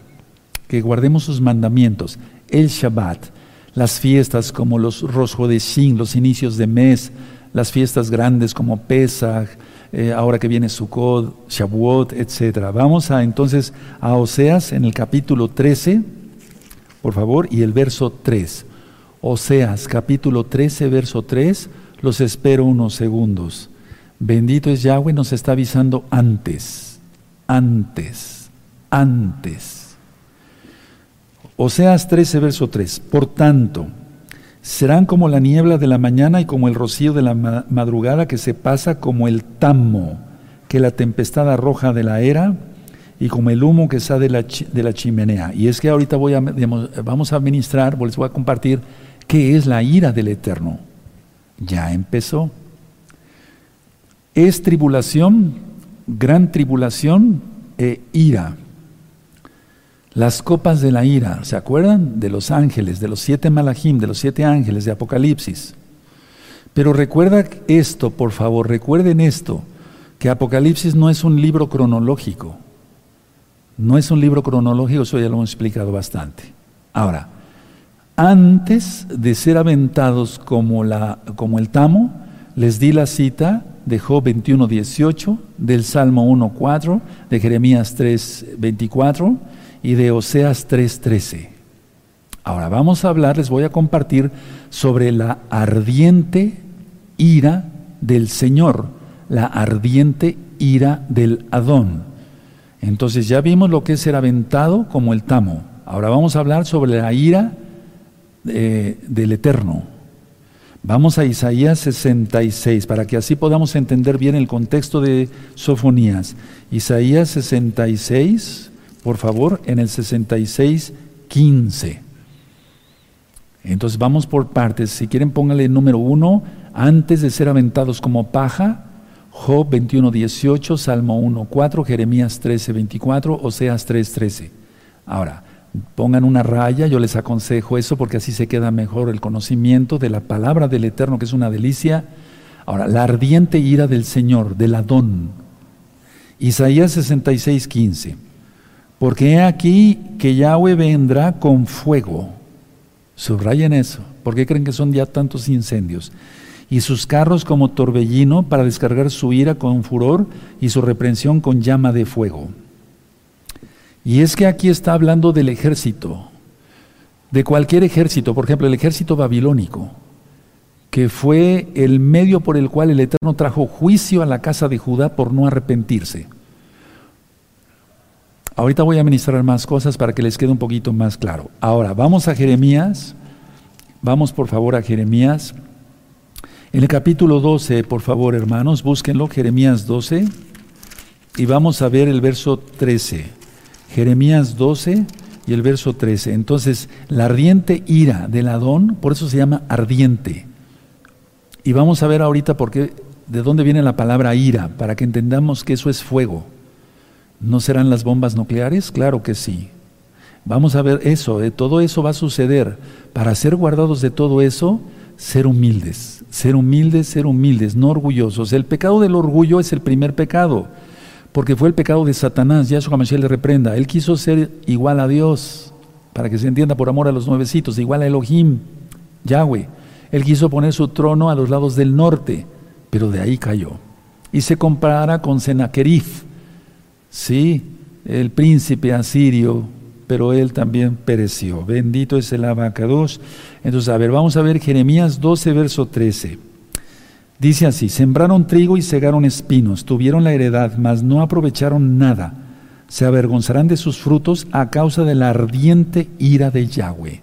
que guardemos sus mandamientos, el Shabbat, las fiestas como los Rosh Hodeshim, los inicios de mes, las fiestas grandes como Pesach, eh, ahora que viene Sukkot, Shavuot, etc. Vamos a entonces a Oseas en el capítulo 13, por favor, y el verso 3. Oseas, capítulo 13, verso 3, los espero unos segundos. Bendito es Yahweh, nos está avisando antes, antes, antes. Oseas 13, verso 3. Por tanto, serán como la niebla de la mañana y como el rocío de la madrugada que se pasa como el tamo, que la tempestad arroja de la era y como el humo que sale de la, chimenea. Y es que ahorita voy a, vamos a ministrar, les voy a compartir qué es la ira del Eterno. Ya empezó. Es tribulación, gran tribulación e ira. Las copas de la ira, ¿se acuerdan? De los ángeles, de los siete malajim, de los siete ángeles de Apocalipsis. Pero recuerda esto, por favor, recuerden esto, que Apocalipsis no es un libro cronológico. No es un libro cronológico, eso ya lo hemos explicado bastante. Ahora, antes de ser aventados como, la, como el tamo, les di la cita de Job 21.18, del Salmo 1.4, de Jeremías 3.24 y de Oseas 3:13. Ahora vamos a hablar, les voy a compartir sobre la ardiente ira del Señor, la ardiente ira del Adón. Entonces ya vimos lo que es ser aventado como el tamo. Ahora vamos a hablar sobre la ira eh, del Eterno. Vamos a Isaías 66 para que así podamos entender bien el contexto de Sofonías. Isaías 66, por favor, en el 66, 15. Entonces vamos por partes. Si quieren, póngale el número uno, antes de ser aventados como paja, Job 21, 18, Salmo 1, 4, Jeremías 13, 24, Oseas 3, 13. Ahora, pongan una raya, yo les aconsejo eso porque así se queda mejor el conocimiento de la palabra del Eterno, que es una delicia. Ahora, la ardiente ira del Señor, del Adón. Isaías 66, 15. Porque he aquí que Yahweh vendrá con fuego. Subrayen eso. ¿Por qué creen que son ya tantos incendios? Y sus carros como torbellino para descargar su ira con furor y su reprensión con llama de fuego. Y es que aquí está hablando del ejército, de cualquier ejército, por ejemplo, el ejército babilónico, que fue el medio por el cual el Eterno trajo juicio a la casa de Judá por no arrepentirse. Ahorita voy a ministrar más cosas para que les quede un poquito más claro. Ahora, vamos a Jeremías. Vamos por favor a Jeremías. En el capítulo 12, por favor, hermanos, búsquenlo, Jeremías 12. Y vamos a ver el verso 13. Jeremías 12 y el verso 13. Entonces, la ardiente ira del Adón, por eso se llama ardiente. Y vamos a ver ahorita por qué, de dónde viene la palabra ira, para que entendamos que eso es fuego. ¿No serán las bombas nucleares? Claro que sí. Vamos a ver eso, de todo eso va a suceder. Para ser guardados de todo eso, ser humildes, ser humildes, ser humildes, no orgullosos. El pecado del orgullo es el primer pecado, porque fue el pecado de Satanás, ya su le reprenda. Él quiso ser igual a Dios, para que se entienda por amor a los nuevecitos, igual a Elohim, Yahweh. Él quiso poner su trono a los lados del norte, pero de ahí cayó. Y se compara con Senaquerib Sí, el príncipe asirio, pero él también pereció. Bendito es el abacados. Entonces, a ver, vamos a ver Jeremías 12, verso 13. Dice así, sembraron trigo y segaron espinos, tuvieron la heredad, mas no aprovecharon nada. Se avergonzarán de sus frutos a causa de la ardiente ira de Yahweh.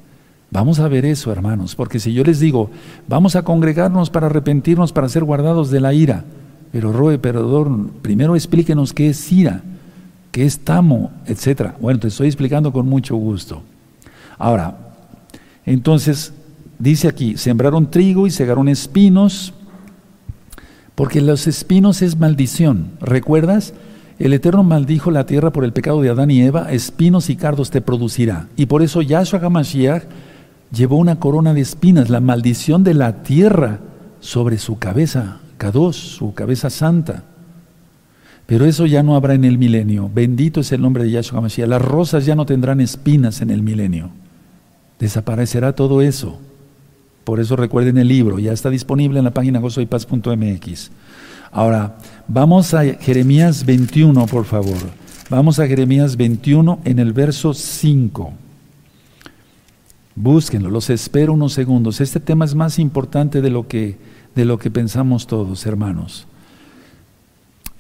Vamos a ver eso, hermanos, porque si yo les digo, vamos a congregarnos para arrepentirnos, para ser guardados de la ira, pero Roe, perdón, primero explíquenos qué es ira. ¿Qué es tamo? Etcétera. Bueno, te estoy explicando con mucho gusto. Ahora, entonces, dice aquí, sembraron trigo y segaron espinos, porque los espinos es maldición. ¿Recuerdas? El Eterno maldijo la tierra por el pecado de Adán y Eva, espinos y cardos te producirá. Y por eso Yahshua HaMashiach llevó una corona de espinas, la maldición de la tierra sobre su cabeza, Kadosh, su cabeza santa. Pero eso ya no habrá en el milenio. Bendito es el nombre de Yahshua Mashiach. Las rosas ya no tendrán espinas en el milenio. Desaparecerá todo eso. Por eso recuerden el libro, ya está disponible en la página gozoypaz.mx. Ahora, vamos a Jeremías 21, por favor. Vamos a Jeremías 21 en el verso 5. Búsquenlo, los espero unos segundos. Este tema es más importante de lo que, de lo que pensamos todos, hermanos.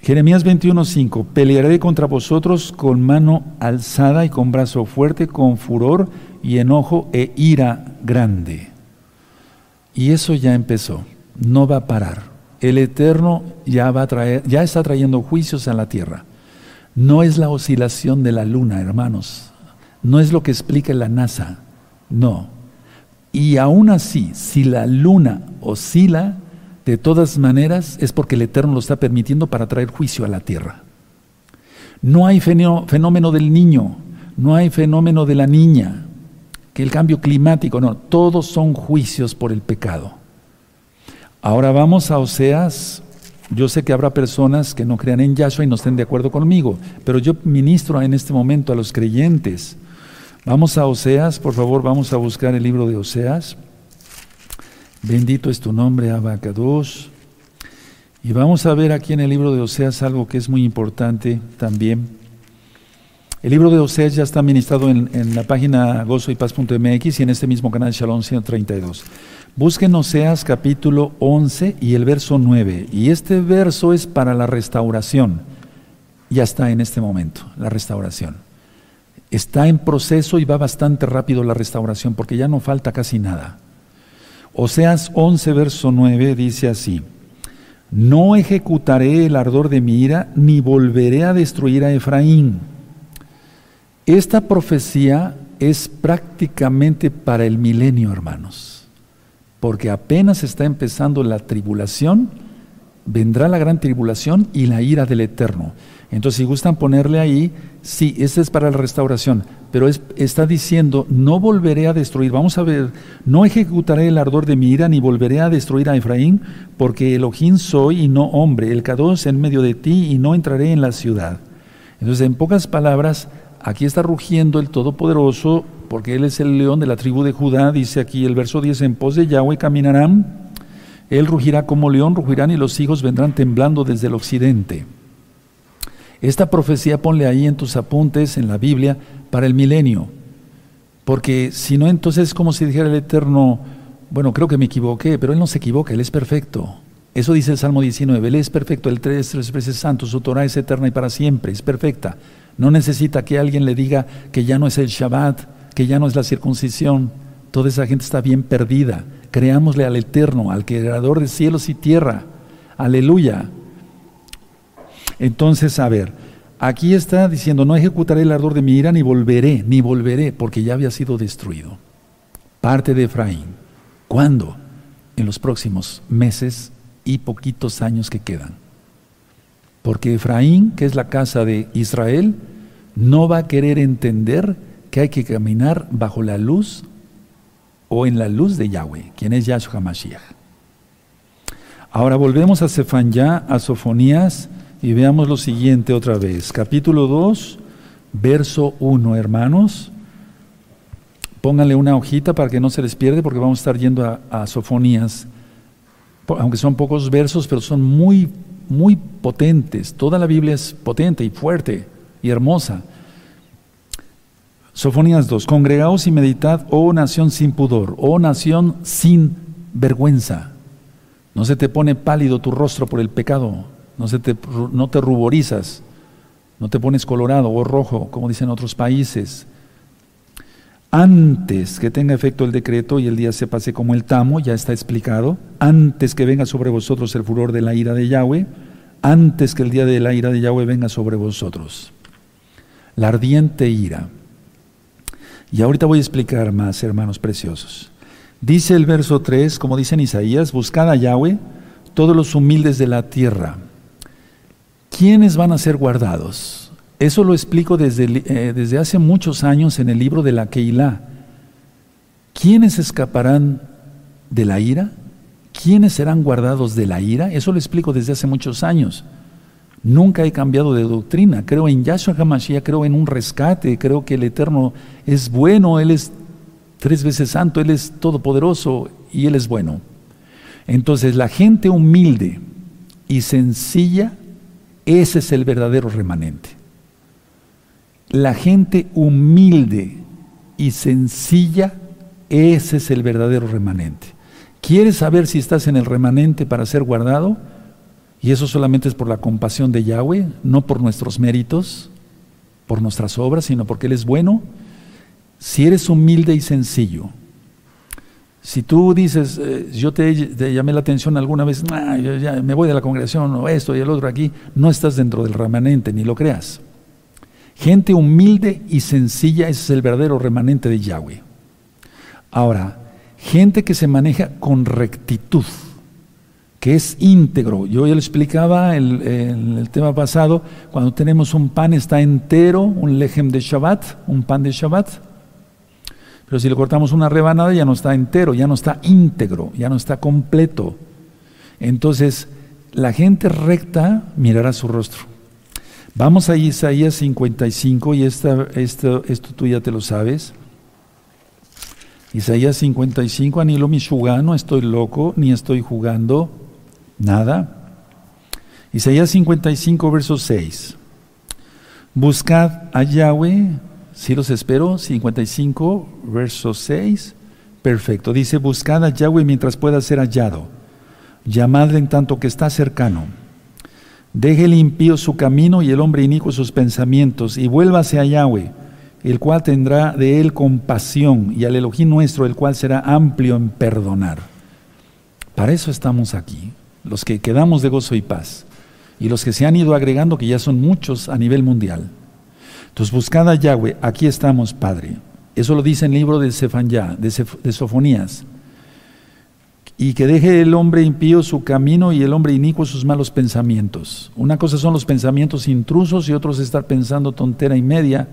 Jeremías 21:5, pelearé contra vosotros con mano alzada y con brazo fuerte, con furor y enojo e ira grande. Y eso ya empezó, no va a parar. El Eterno ya va a traer, ya está trayendo juicios a la tierra. No es la oscilación de la luna, hermanos. No es lo que explica la NASA. No. Y aún así, si la luna oscila, de todas maneras es porque el Eterno lo está permitiendo para traer juicio a la tierra. No hay fenómeno del niño, no hay fenómeno de la niña, que el cambio climático, no, todos son juicios por el pecado. Ahora vamos a Oseas. Yo sé que habrá personas que no crean en Yahshua y no estén de acuerdo conmigo, pero yo ministro en este momento a los creyentes. Vamos a Oseas, por favor, vamos a buscar el libro de Oseas. Bendito es tu nombre, Abacados. Y vamos a ver aquí en el libro de Oseas algo que es muy importante también. El libro de Oseas ya está ministrado en, la página gozoypaz.mx y en este mismo canal Shalom 132. Busquen Oseas capítulo 11 y el verso 9. Y este verso es para la restauración. Ya está en este momento, la restauración. Está en proceso y va bastante rápido la restauración porque ya no falta casi nada. Oseas 11, verso 9 dice así. No ejecutaré el ardor de mi ira, ni volveré a destruir a Efraín esta profecía es prácticamente para el milenio, hermanos, porque apenas está empezando la tribulación, vendrá la gran tribulación y la ira del Eterno. Entonces, si gustan ponerle ahí, sí, esta es para la restauración, pero está diciendo, no volveré a destruir, vamos a ver, no ejecutaré el ardor de mi ira, ni volveré a destruir a Efraín, porque Elohim soy y no hombre, el Kadosh en medio de ti, y no entraré en la ciudad. Entonces, en pocas palabras, Aquí está rugiendo el Todopoderoso, porque Él es el león de la tribu de Judá, dice aquí el verso 10, en pos de Yahweh caminarán, Él rugirá como león, rugirán y los hijos vendrán temblando desde el occidente. Esta profecía ponle ahí en tus apuntes en la Biblia para el milenio, porque si no entonces es como si dijera el Eterno, bueno, creo que me equivoqué, pero Él no se equivoca, Él es perfecto. Eso dice el Salmo 19, Él es perfecto, el tres, tres veces santo, su Torah es eterna y para siempre, es perfecta. No necesita que alguien le diga que ya no es el Shabbat, que ya no es la circuncisión. Toda esa gente está bien perdida. Creámosle al Eterno, al Creador de cielos y tierra. Aleluya. Entonces, a ver, aquí está diciendo, no ejecutaré el ardor de mi ira, ni volveré, ni volveré, porque ya había sido destruido. Parte de Efraín. ¿Cuándo? En los próximos meses y poquitos años que quedan. Porque Efraín, que es la casa de Israel, no va a querer entender que hay que caminar bajo la luz o en la luz de Yahweh, quien es Yahshua Mashiach. Ahora volvemos a Sefanyá, a Sofonías, y veamos lo siguiente otra vez. Capítulo 2, verso 1, hermanos. Pónganle una hojita para que no se les pierde, porque vamos a estar yendo a, a Sofonías. Aunque son pocos versos, pero son muy muy potentes. Toda la Biblia es potente y fuerte y hermosa. Sofonías 2. Congregaos y meditad, oh nación sin pudor, oh nación sin vergüenza. No se te pone pálido tu rostro por el pecado, no, se te, no te ruborizas, no te pones colorado o rojo, como dicen otros países antes que tenga efecto el decreto y el día se pase como el tamo, ya está explicado, antes que venga sobre vosotros el furor de la ira de Yahweh, antes que el día de la ira de Yahweh venga sobre vosotros. La ardiente ira. Y ahorita voy a explicar más, hermanos preciosos. Dice el verso 3, como dice en Isaías, buscad a Yahweh todos los humildes de la tierra. ¿Quiénes van a ser guardados? Eso lo explico desde, eh, desde hace muchos años en el libro de la Keilah. ¿Quiénes escaparán de la ira? ¿Quiénes serán guardados de la ira? Eso lo explico desde hace muchos años. Nunca he cambiado de doctrina. Creo en Yahshua HaMashiach, creo en un rescate, creo que el Eterno es bueno, Él es tres veces santo, Él es todopoderoso y Él es bueno. Entonces, la gente humilde y sencilla, ese es el verdadero remanente. La gente humilde y sencilla, ese es el verdadero remanente. ¿Quieres saber si estás en el remanente para ser guardado? Y eso solamente es por la compasión de Yahweh, no por nuestros méritos, por nuestras obras, sino porque Él es bueno. Si eres humilde y sencillo, Si tú dices, eh, yo te, llamé la atención alguna vez, ya me voy de la congregación o esto y el otro aquí, no estás dentro del remanente, ni lo creas. Gente humilde y sencilla, ese es el verdadero remanente de Yahweh. Ahora, gente que se maneja con rectitud, que es íntegro. Yo ya lo explicaba en el, el, tema pasado, cuando tenemos un pan está entero, un lejem de Shabbat, un pan de Shabbat, pero si le cortamos una rebanada ya no está entero, ya no está íntegro, ya no está completo. Entonces, la gente recta mirará su rostro. Vamos a Isaías 55 y esta, esto, esto tú ya te lo sabes. Isaías 55, Anilo Mishuga, no estoy loco, ni estoy jugando, nada. Isaías 55, verso 6. Buscad a Yahweh si los espero, 55, verso 6. Perfecto. Dice, buscad a Yahweh mientras pueda ser hallado. Llamadle en tanto que está cercano. Deje el impío su camino y el hombre inicuo sus pensamientos, y vuélvase a Yahweh, el cual tendrá de él compasión, y al Elohim nuestro, el cual será amplio en perdonar. Para eso estamos aquí, los que quedamos de gozo y paz, y los que se han ido agregando, que ya son muchos a nivel mundial. Entonces, buscad a Yahweh, aquí estamos, Padre. Eso lo dice el libro de Sefanyá, de, de Sofonías. Y que deje el hombre impío su camino y el hombre inicuo sus malos pensamientos. Una cosa son los pensamientos intrusos y otros estar pensando tontera y media,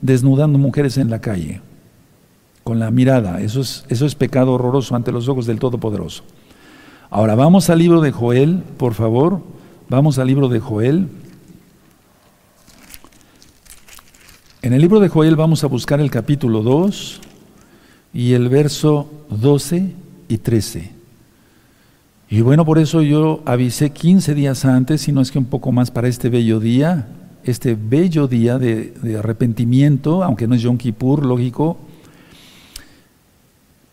desnudando mujeres en la calle, con la mirada. Eso es, eso es pecado horroroso ante los ojos del Todopoderoso. Ahora vamos al libro de Joel, por favor. Vamos al libro de Joel. En el libro de Joel vamos a buscar el capítulo 2 y el verso 12 y 13. Y bueno, por eso yo avisé 15 días antes, si no es que un poco más para este bello día, este bello día de, arrepentimiento, aunque no es Yom Kippur, lógico,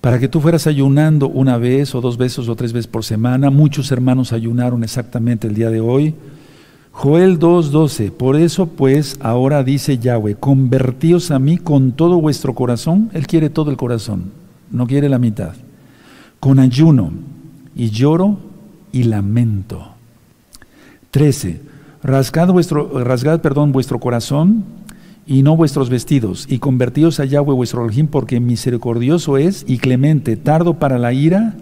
para que tú fueras ayunando una vez o dos veces o tres veces por semana. Muchos hermanos ayunaron exactamente el día de hoy. Joel 2.12, por eso pues ahora dice Yahweh, convertíos a mí con todo vuestro corazón, Él quiere todo el corazón, no quiere la mitad, con ayuno y lloro y lamento. 13, rasgad, vuestro, rasgad perdón, vuestro corazón y no vuestros vestidos, y convertíos a Yahweh vuestro Elohim, porque misericordioso es y clemente, tardo para la ira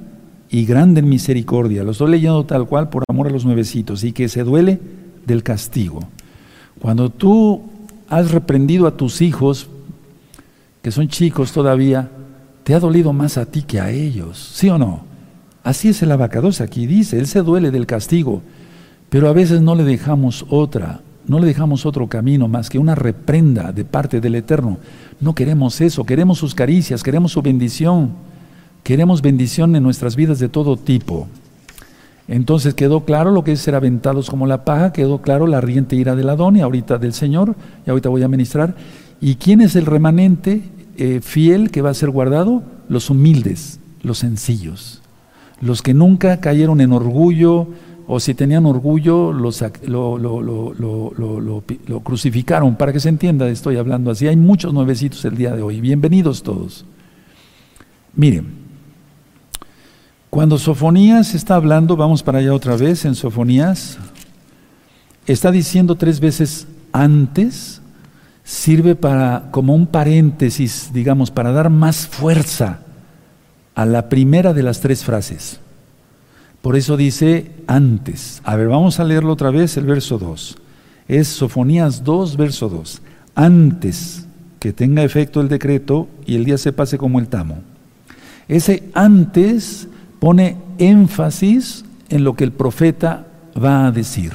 y grande en misericordia. Lo estoy leyendo tal cual por amor a los nuevecitos, y que se duele del castigo. Cuando tú has reprendido a tus hijos, que son chicos todavía, te ha dolido más a ti que a ellos, ¿sí o no? Así es el abacados aquí, dice, él se duele del castigo, pero a veces no le dejamos otra, no le dejamos otro camino más que una reprenda de parte del Eterno. No queremos eso, queremos sus caricias, queremos su bendición, queremos bendición en nuestras vidas de todo tipo. Entonces quedó claro lo que es ser aventados como la paja, quedó claro la ardiente ira del Adón y ahorita del Señor, y ahorita voy a ministrar. ¿Y quién es el remanente eh, fiel que va a ser guardado? Los humildes, los sencillos, los que nunca cayeron en orgullo, o si tenían orgullo, los, lo, crucificaron, para que se entienda, estoy hablando así. Hay muchos nuevecitos el día de hoy, bienvenidos todos. Miren, cuando Sofonías está hablando, vamos para allá otra vez en Sofonías, está diciendo tres veces antes, sirve para como un paréntesis, digamos, para dar más fuerza a la primera de las tres frases. Por eso dice antes. A ver, vamos a leerlo otra vez, el verso 2. Es Sofonías 2, verso 2. Antes que tenga efecto el decreto y el día se pase como el tamo. Ese antes pone énfasis en lo que el profeta va a decir.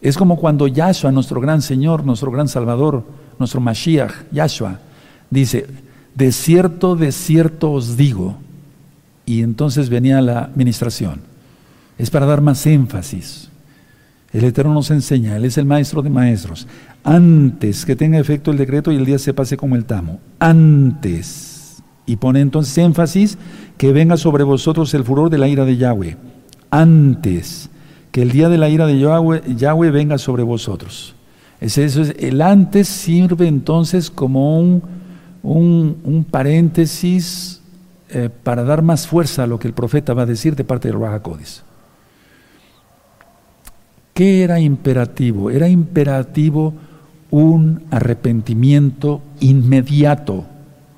Es como cuando Yahshua, nuestro gran Señor, nuestro gran Salvador, nuestro Mashiach, Yahshua, dice, de cierto, de cierto os digo. Y entonces venía la ministración. Es para dar más énfasis. El Eterno nos enseña, Él es el maestro de maestros. Antes que tenga efecto el decreto y el día se pase como el tamo. Antes. Y pone entonces énfasis que venga sobre vosotros el furor de la ira de Yahweh, antes que el día de la ira de Yahweh, Yahweh venga sobre vosotros. Es eso, el antes sirve entonces como un, un, paréntesis eh, para dar más fuerza a lo que el profeta va a decir de parte del Rahakodis. ¿Qué era imperativo? Era imperativo un arrepentimiento inmediato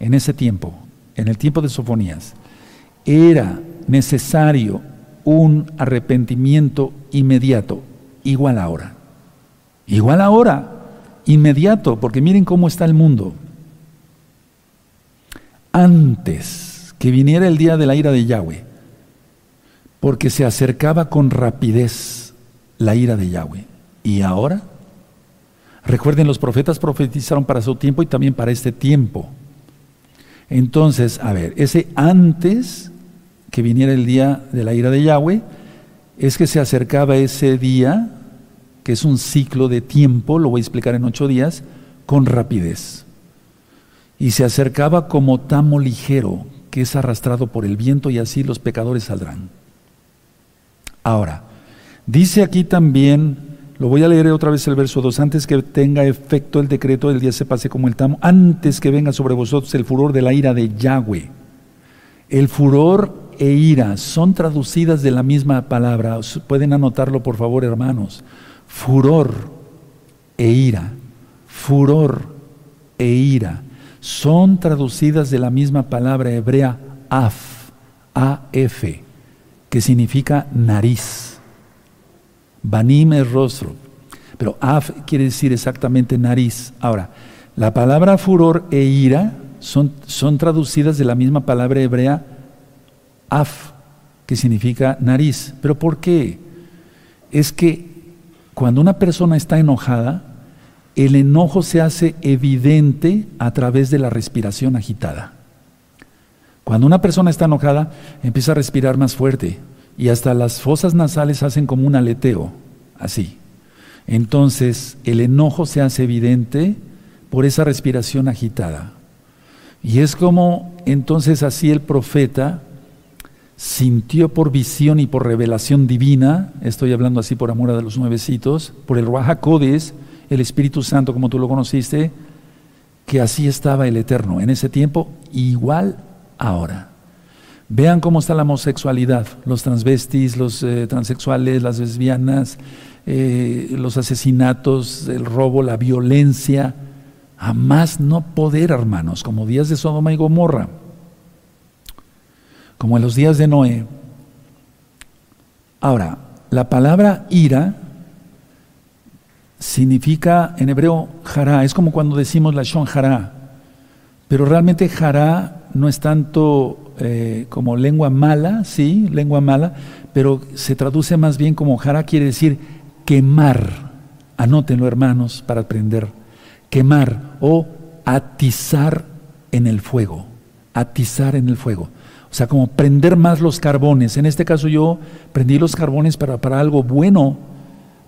en ese tiempo, en el tiempo de Sofonías. Era necesario un arrepentimiento inmediato, igual ahora. Igual ahora, inmediato, porque miren cómo está el mundo. Antes que viniera el día de la ira de Yahweh, porque se acercaba con rapidez la ira de Yahweh. ¿Y ahora? Recuerden, los profetas profetizaron para su tiempo y también para este tiempo. Entonces, a ver, ese antes que viniera el día de la ira de Yahweh, es que se acercaba ese día, que es un ciclo de tiempo, lo voy a explicar en ocho días, con rapidez. Y se acercaba como tamo ligero, que es arrastrado por el viento y así los pecadores saldrán. Ahora, dice aquí también lo voy a leer otra vez el verso 2. Antes que tenga efecto el decreto, el día se pase como el tamo. Antes que venga sobre vosotros el furor de la ira de Yahweh. El furor e ira son traducidas de la misma palabra. Pueden anotarlo, por favor, hermanos. Furor e ira. Furor e ira. Son traducidas de la misma palabra hebrea af. A-F. Que significa nariz. Banim es rostro. Pero af quiere decir exactamente nariz. Ahora, la palabra furor e ira son, son traducidas de la misma palabra hebrea af, que significa nariz. ¿Pero por qué? Es que cuando una persona está enojada, el enojo se hace evidente a través de la respiración agitada. Cuando una persona está enojada, empieza a respirar más fuerte, y hasta las fosas nasales hacen como un aleteo, así. Entonces el enojo se hace evidente por esa respiración agitada. Y es como entonces así el profeta sintió por visión y por revelación divina, estoy hablando así por amor a los nuevecitos, por el Ruach el Espíritu Santo como tú lo conociste, que así estaba el Eterno en ese tiempo, igual ahora. Vean cómo está la homosexualidad, los transvestis, los eh, transexuales, las lesbianas, eh, los asesinatos, el robo, la violencia. A más no poder, hermanos, como días de Sodoma y Gomorra, como en los días de Noé. Ahora, la palabra ira significa en hebreo jara, es como cuando decimos la shon jara, pero realmente jara no es tanto eh, como lengua mala, sí, lengua mala, pero se traduce más bien como jara quiere decir quemar. Anótenlo, hermanos, para aprender. Quemar o atizar en el fuego. Atizar en el fuego. O sea, como prender más los carbones. En este caso yo prendí los carbones para, para algo bueno,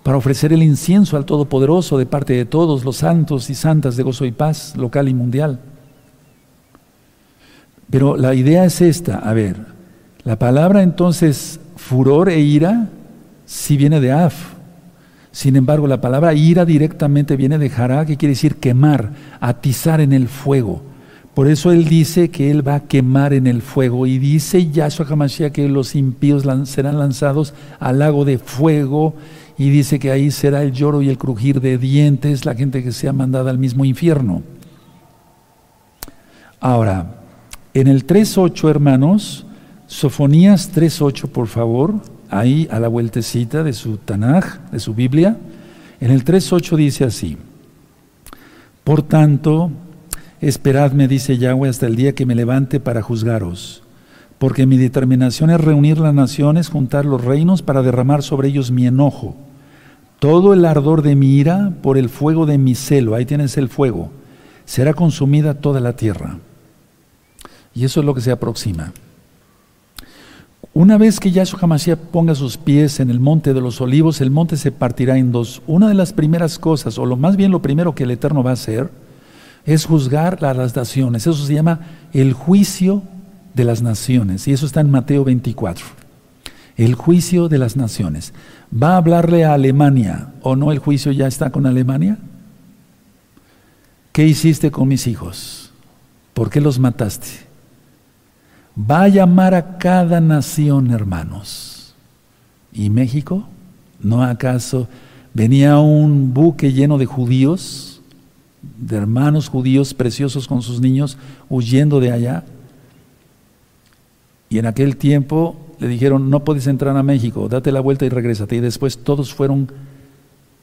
para ofrecer el incienso al Todopoderoso de parte de todos los santos y santas de gozo y paz local y mundial. Pero la idea es esta, a ver, la palabra entonces furor e ira sí viene de af. Sin embargo, la palabra ira directamente viene de jará, que quiere decir quemar, atizar en el fuego. Por eso él dice que él va a quemar en el fuego y dice Yahshua HaMashiach que los impíos serán lanzados al lago de fuego y dice que ahí será el lloro y el crujir de dientes, la gente que sea mandada al mismo infierno. Ahora, en el 3.8, hermanos, Sofonías 3.8, por favor, ahí a la vueltecita de su Tanaj, de su Biblia. En el 3.8 dice así, por tanto, esperadme, dice Yahweh, hasta el día que me levante para juzgaros, porque mi determinación es reunir las naciones, juntar los reinos para derramar sobre ellos mi enojo, todo el ardor de mi ira por el fuego de mi celo, ahí tienes el fuego, será consumida toda la tierra. Y eso es lo que se aproxima. Una vez que Yahshua HaMashiach ponga sus pies en el monte de los olivos, el monte se partirá en dos. Una de las primeras cosas, o lo más bien lo primero que el Eterno va a hacer, es juzgar las naciones. Eso se llama el juicio de las naciones. Y eso está en Mateo 24. El juicio de las naciones. ¿Va a hablarle a Alemania o no el juicio ya está con Alemania? ¿Qué hiciste con mis hijos? ¿Por qué los mataste? Va a llamar a cada nación, hermanos. ¿Y México? ¿No acaso venía un buque lleno de judíos, de hermanos judíos preciosos con sus niños, huyendo de allá? Y en aquel tiempo le dijeron, no puedes entrar a México, date la vuelta y regrésate. Y después todos fueron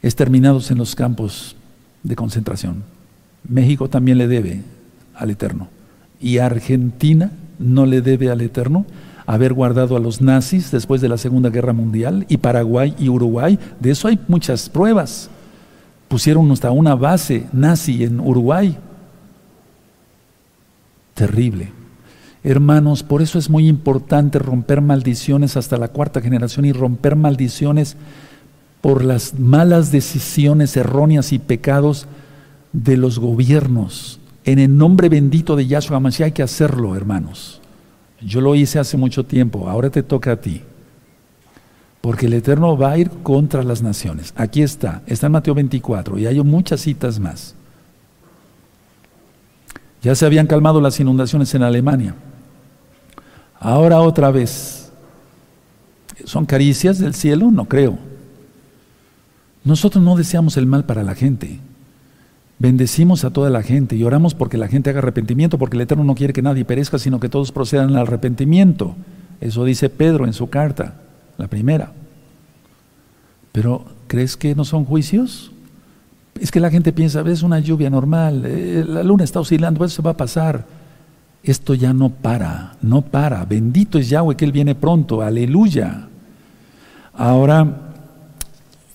exterminados en los campos de concentración. México también le debe al Eterno. Y Argentina no le debe al Eterno haber guardado a los nazis después de la Segunda Guerra Mundial. Y Paraguay y Uruguay, de eso hay muchas pruebas. Pusieron hasta una base nazi en Uruguay. Terrible. Hermanos, por eso es muy importante romper maldiciones hasta la cuarta generación y romper maldiciones por las malas decisiones erróneas y pecados de los gobiernos. En el nombre bendito de Yahshua Mashiach hay que hacerlo, hermanos. Yo lo hice hace mucho tiempo, ahora te toca a ti. Porque el Eterno va a ir contra las naciones. Aquí está, está en Mateo 24 y hay muchas citas más. Ya se habían calmado las inundaciones en Alemania. Ahora otra vez. ¿Son caricias del cielo? No creo. Nosotros no deseamos el mal para la gente. Bendecimos a toda la gente y oramos porque la gente haga arrepentimiento, porque el Eterno no quiere que nadie perezca, sino que todos procedan al arrepentimiento. Eso dice Pedro en su carta, la primera. Pero, ¿crees que no son juicios? Es que la gente piensa, es una lluvia normal, eh, la luna está oscilando, eso va a pasar. Esto ya no para, no para. Bendito es Yahweh que Él viene pronto, aleluya. Ahora,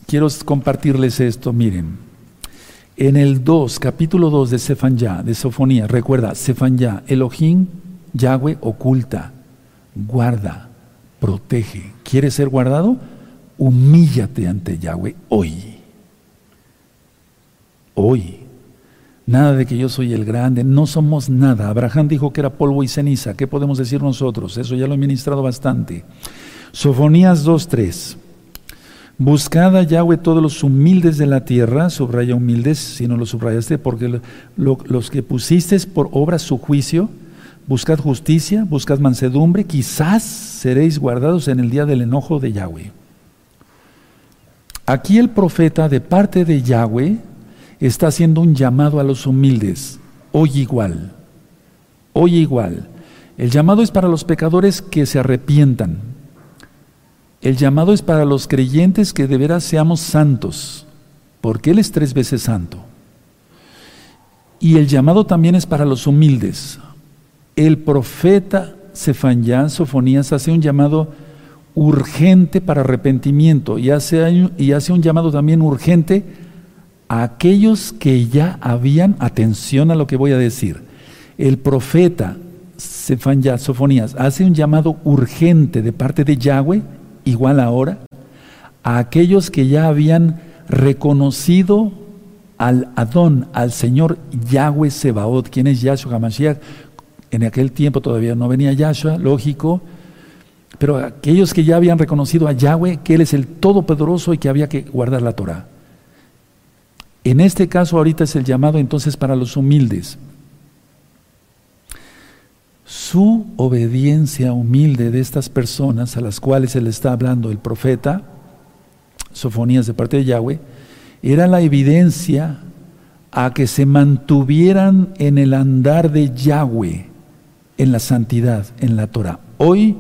quiero compartirles esto, miren. En el 2, capítulo 2 de Sefanyá, de Sofonía, recuerda, Sefanyá, Elohim, Yahweh oculta, guarda, protege. ¿Quieres ser guardado? Humíllate ante Yahweh hoy. Hoy. Nada de que yo soy el grande, no somos nada. Abraham dijo que era polvo y ceniza. ¿Qué podemos decir nosotros? Eso ya lo he ministrado bastante. Sofonías 2.3. Buscad a Yahweh todos los humildes de la tierra, subraya humildes, si no lo subrayaste, porque los que pusiste por obra su juicio, buscad justicia, buscad mansedumbre, quizás seréis guardados en el día del enojo de Yahweh. Aquí el profeta de parte de Yahweh está haciendo un llamado a los humildes, hoy igual, hoy igual. El llamado es para los pecadores que se arrepientan, el llamado es para los creyentes que de veras seamos santos, porque Él es tres veces santo. Y el llamado también es para los humildes. El profeta Sefanyán Sofonías hace un llamado urgente para arrepentimiento y hace, y hace un llamado también urgente a aquellos que ya habían, atención a lo que voy a decir, el profeta Sofonías hace un llamado urgente de parte de Yahweh igual ahora, a aquellos que ya habían reconocido al Adón, al Señor Yahweh Sebaot, quien es Yahshua HaMashiach. En aquel tiempo todavía no venía Yahshua, lógico, pero aquellos que ya habían reconocido a Yahweh, que Él es el Todopoderoso y que había que guardar la Torah. En este caso ahorita es el llamado entonces para los humildes. Su obediencia humilde de estas personas a las cuales se le está hablando el profeta, Sofonías de parte de Yahweh, era la evidencia a que se mantuvieran en el andar de Yahweh, en la santidad, en la Torah. Hoy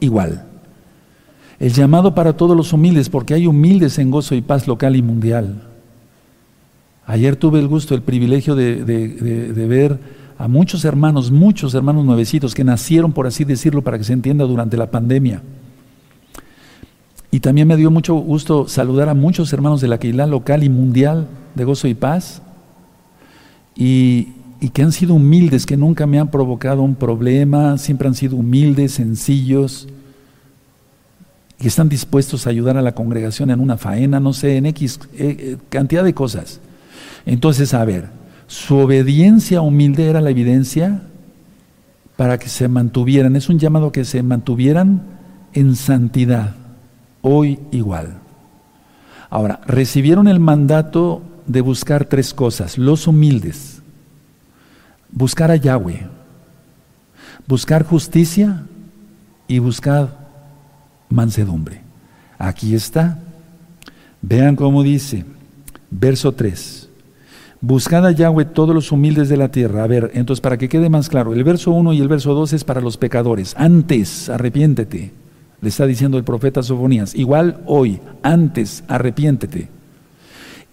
igual. El llamado para todos los humildes, porque hay humildes en gozo y paz local y mundial. Ayer tuve el gusto, el privilegio de, ver a muchos hermanos, muchos hermanos nuevecitos que nacieron, por así decirlo, para que se entienda, durante la pandemia. Y también me dio mucho gusto saludar a muchos hermanos de la local y mundial de gozo y paz, y, y que han sido humildes, que nunca me han provocado un problema, siempre han sido humildes, sencillos, y están dispuestos a ayudar a la congregación en una faena, no sé, en X eh, eh, cantidad de cosas. Entonces, a ver, su obediencia humilde era la evidencia para que se mantuvieran, es un llamado que se mantuvieran en santidad, hoy igual. Ahora, recibieron el mandato de buscar tres cosas, los humildes, buscar a Yahweh, Buscar justicia y buscar mansedumbre. Aquí está. Vean cómo dice, verso 3. Buscad a Yahweh todos los humildes de la tierra. A ver, entonces para que quede más claro, el verso 1 y el verso 2 es para los pecadores. Antes, arrepiéntete, le está diciendo el profeta Sofonías. Igual hoy, antes, arrepiéntete.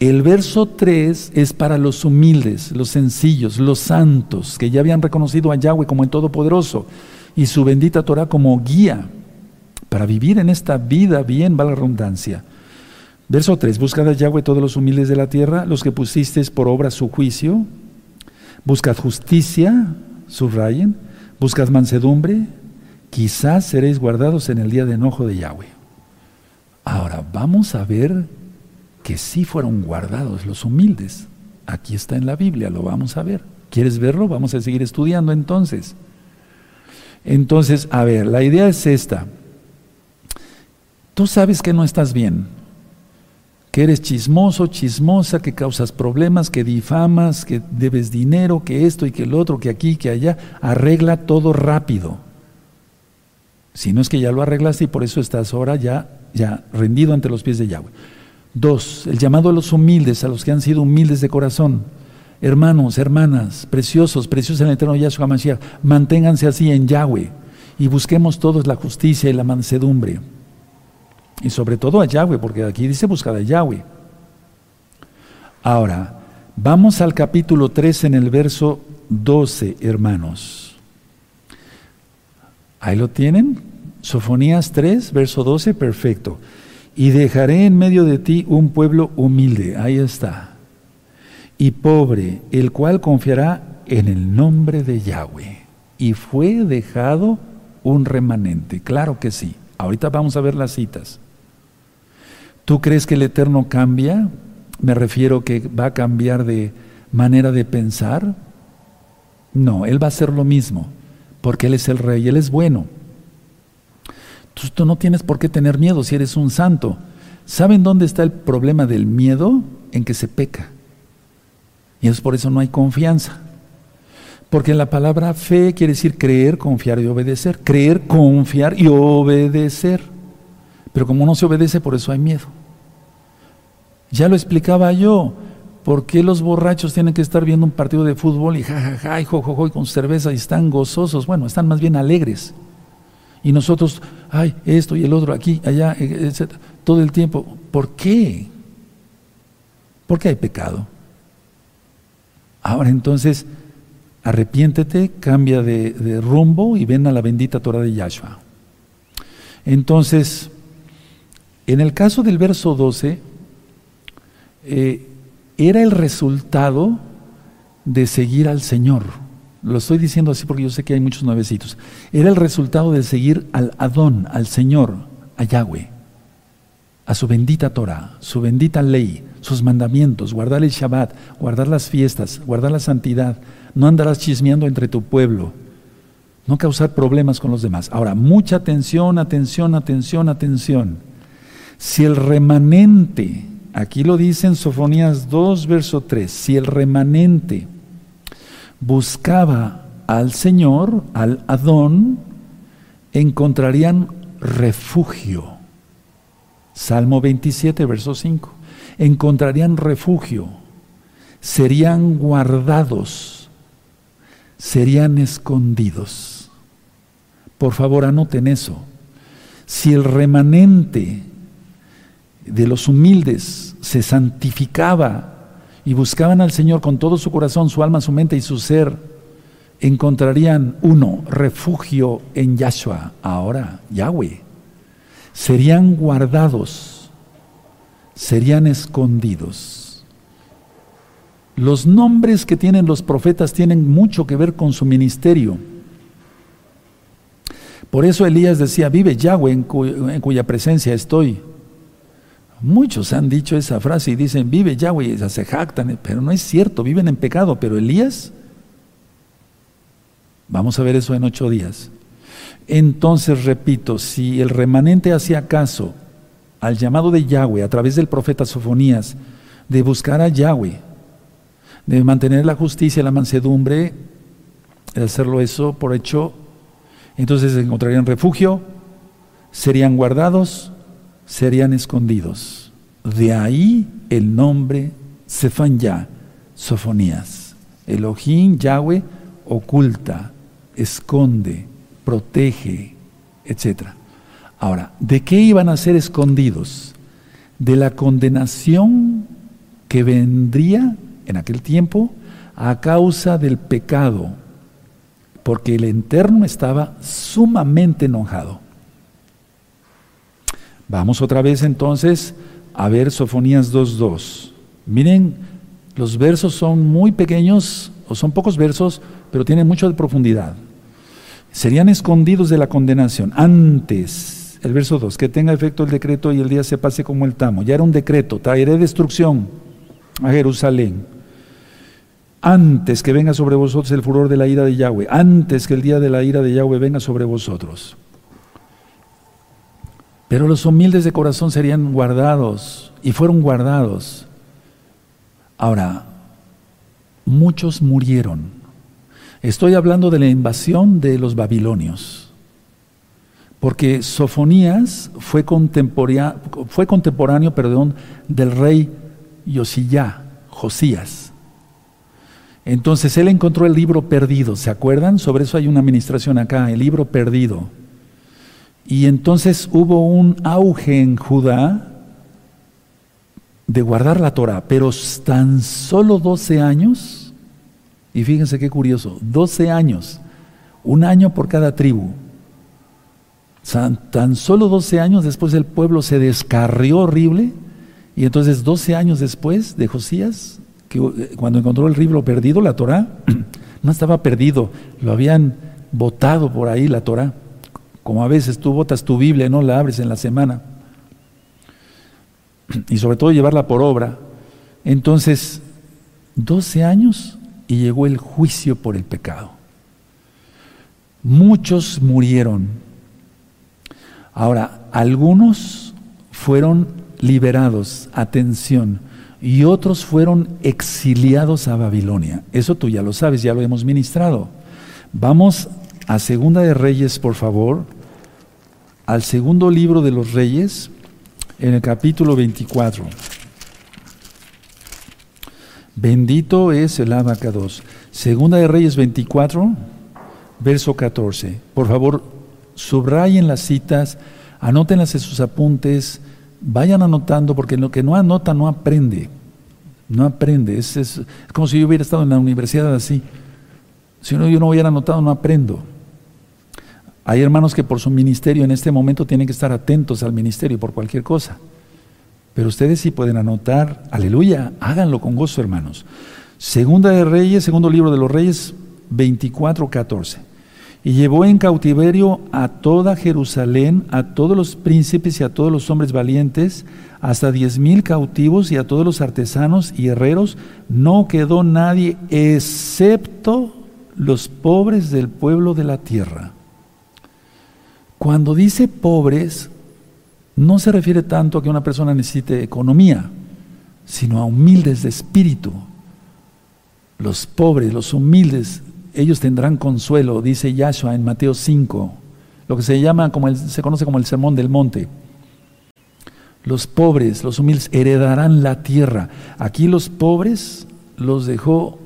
El verso 3 es para los humildes, los sencillos, los santos, que ya habían reconocido a Yahweh como el Todopoderoso y su bendita Torah como guía para vivir en esta vida bien, va la redundancia. Verso 3, buscad a Yahweh todos los humildes de la tierra, los que pusisteis por obra su juicio, buscad justicia, subrayen, buscad mansedumbre, quizás seréis guardados en el día de enojo de Yahweh. Ahora, vamos a ver que sí fueron guardados los humildes. Aquí está en la Biblia, lo vamos a ver. ¿Quieres verlo? Vamos a seguir estudiando entonces. Entonces, a ver, la idea es esta. Tú sabes que no estás bien, que eres chismoso, chismosa, que causas problemas, que difamas, que debes dinero, que esto y que el otro, que aquí, que allá. Arregla todo rápido. Si no es que ya lo arreglaste y por eso estás ahora ya, ya rendido ante los pies de Yahweh. Dos, el llamado a los humildes, a los que han sido humildes de corazón. Hermanos, hermanas, preciosos, preciosos en el eterno Yahshua Mashiach, manténganse así en Yahweh y busquemos todos la justicia y la mansedumbre. Y sobre todo a Yahweh, porque aquí dice buscar a Yahweh. Ahora, vamos al capítulo 3 en el verso 12, hermanos. Ahí lo tienen. Sofonías 3, verso 12, perfecto y dejaré en medio de ti un pueblo humilde, ahí está, y pobre, el cual confiará en el nombre de Yahweh. Y fue dejado un remanente, claro que sí. Ahorita vamos a ver las citas. ¿Tú crees que el Eterno cambia? Me refiero que va a cambiar de manera de pensar. No, Él va a hacer lo mismo, porque Él es el rey, Él es bueno. Tú, no tienes por qué tener miedo si eres un santo. ¿Saben dónde está el problema del miedo? En que se peca. Y es por eso no hay confianza. Porque la palabra fe quiere decir creer, confiar y obedecer. Creer, confiar y obedecer. Pero como no se obedece, por eso hay miedo. Ya lo explicaba yo. ¿Por qué los borrachos tienen que estar viendo un partido de fútbol y jajaja y jojojo y con cerveza y están gozosos? Bueno, están más bien alegres. Y nosotros, ay, esto y el otro, aquí, allá, etc. Todo el tiempo. ¿Por qué? Porque hay pecado. Ahora entonces, arrepiéntete, cambia de, rumbo y ven a la bendita Torah de Yahshua. Entonces, en el caso del verso 12, eh, era el resultado de seguir al Señor. Lo estoy diciendo así porque yo sé que hay muchos nuevecitos. Era el resultado de seguir al Adón, al Señor, a Yahweh, a su bendita Torah, su bendita ley, sus mandamientos, guardar el Shabbat, guardar las fiestas, guardar la santidad. No andarás chismeando entre tu pueblo. No causar problemas con los demás. Ahora, mucha atención, atención, atención, atención. Si el remanente, aquí lo dice en Sofonías 2, verso 3, si el remanente buscaba al Señor, al Adón, encontrarían refugio. Salmo 27, verso 5. Encontrarían refugio, serían guardados, serían escondidos. Por favor, anoten eso. Si el remanente de los humildes se santificaba y buscaban al Señor con todo su corazón, su alma, su mente y su ser, encontrarían uno, refugio en Yahshua, ahora Yahweh. Serían guardados, serían escondidos. Los nombres que tienen los profetas tienen mucho que ver con su ministerio. Por eso Elías decía, vive Yahweh en, en cuya presencia estoy. Muchos han dicho esa frase y dicen, vive Yahweh, y se jactan, pero no es cierto, viven en pecado. Pero Elías, vamos a ver eso en ocho días. Entonces, repito, si el remanente hacía caso al llamado de Yahweh a través del profeta Sofonías, de buscar a Yahweh, de mantener la justicia, la mansedumbre, de hacerlo eso por hecho, Entonces encontrarían refugio, serían guardados, serían escondidos. De ahí el nombre Sefanya, Sofonías. Elohim, Yahweh, oculta, esconde, protege, etc. Ahora, ¿de qué iban a ser escondidos? De la condenación que vendría en aquel tiempo a causa del pecado, porque el Eterno estaba sumamente enojado. Vamos otra vez entonces a ver Sofonías 2.2. Miren, los versos son muy pequeños, o son pocos versos, pero tienen mucho de profundidad. Serían escondidos de la condenación. Antes, el verso 2, que tenga efecto el decreto y el día se pase como el tamo. Ya era un decreto, traeré destrucción a Jerusalén. Antes que venga sobre vosotros el furor de la ira de Yahweh, antes que el día de la ira de Yahweh venga sobre vosotros. Pero los humildes de corazón serían guardados y fueron guardados. Ahora, muchos murieron. Estoy hablando de la invasión de los babilonios. Porque Sofonías fue fue contemporáneo perdón, del rey Yosiyá, Josías. Entonces él encontró el libro perdido, ¿se acuerdan? Sobre eso hay una administración acá, el libro perdido. Y entonces hubo un auge en Judá de guardar la Torah, pero tan solo 12 años, y fíjense qué curioso, 12 años, un año por cada tribu. Tan, solo 12 años después el pueblo se descarrió horrible, y entonces 12 años después de Josías, que, eh, cuando encontró el libro perdido, la Torah, no estaba perdido, lo habían botado por ahí la Torah. Como a veces tú botas tu Biblia y no la abres en la semana. Y sobre todo llevarla por obra. Entonces, 12 años y llegó el juicio por el pecado. Muchos murieron. Ahora, algunos fueron liberados, atención, y otros fueron exiliados a Babilonia. Eso tú ya lo sabes, ya lo hemos ministrado. Vamos a Segunda de Reyes, por favor, al segundo libro de los Reyes, en el capítulo 24. Bendito es el abacados. Segunda de Reyes 24, verso 14. Por favor, subrayen las citas, anótenlas en sus apuntes, vayan anotando, porque lo que no anota no aprende. No aprende. Es, es como si yo hubiera estado en la universidad así. Si no, yo no hubiera anotado, no aprendo. Hay hermanos que por su ministerio en este momento tienen que estar atentos al ministerio por cualquier cosa. Pero ustedes sí pueden anotar, aleluya, háganlo con gozo, hermanos. Segunda de Reyes, segundo libro de los Reyes, 24, 14. Y llevó en cautiverio a toda Jerusalén, a todos los príncipes y a todos los hombres valientes, hasta diez mil cautivos y a todos los artesanos y herreros. No quedó nadie excepto los pobres del pueblo de la tierra. Cuando dice pobres, no se refiere tanto a que una persona necesite economía, sino a humildes de espíritu. Los pobres, los humildes, ellos tendrán consuelo, dice Yahshua en Mateo 5, lo que se llama como el, se conoce como el sermón del monte. Los pobres, los humildes heredarán la tierra. Aquí los pobres los dejó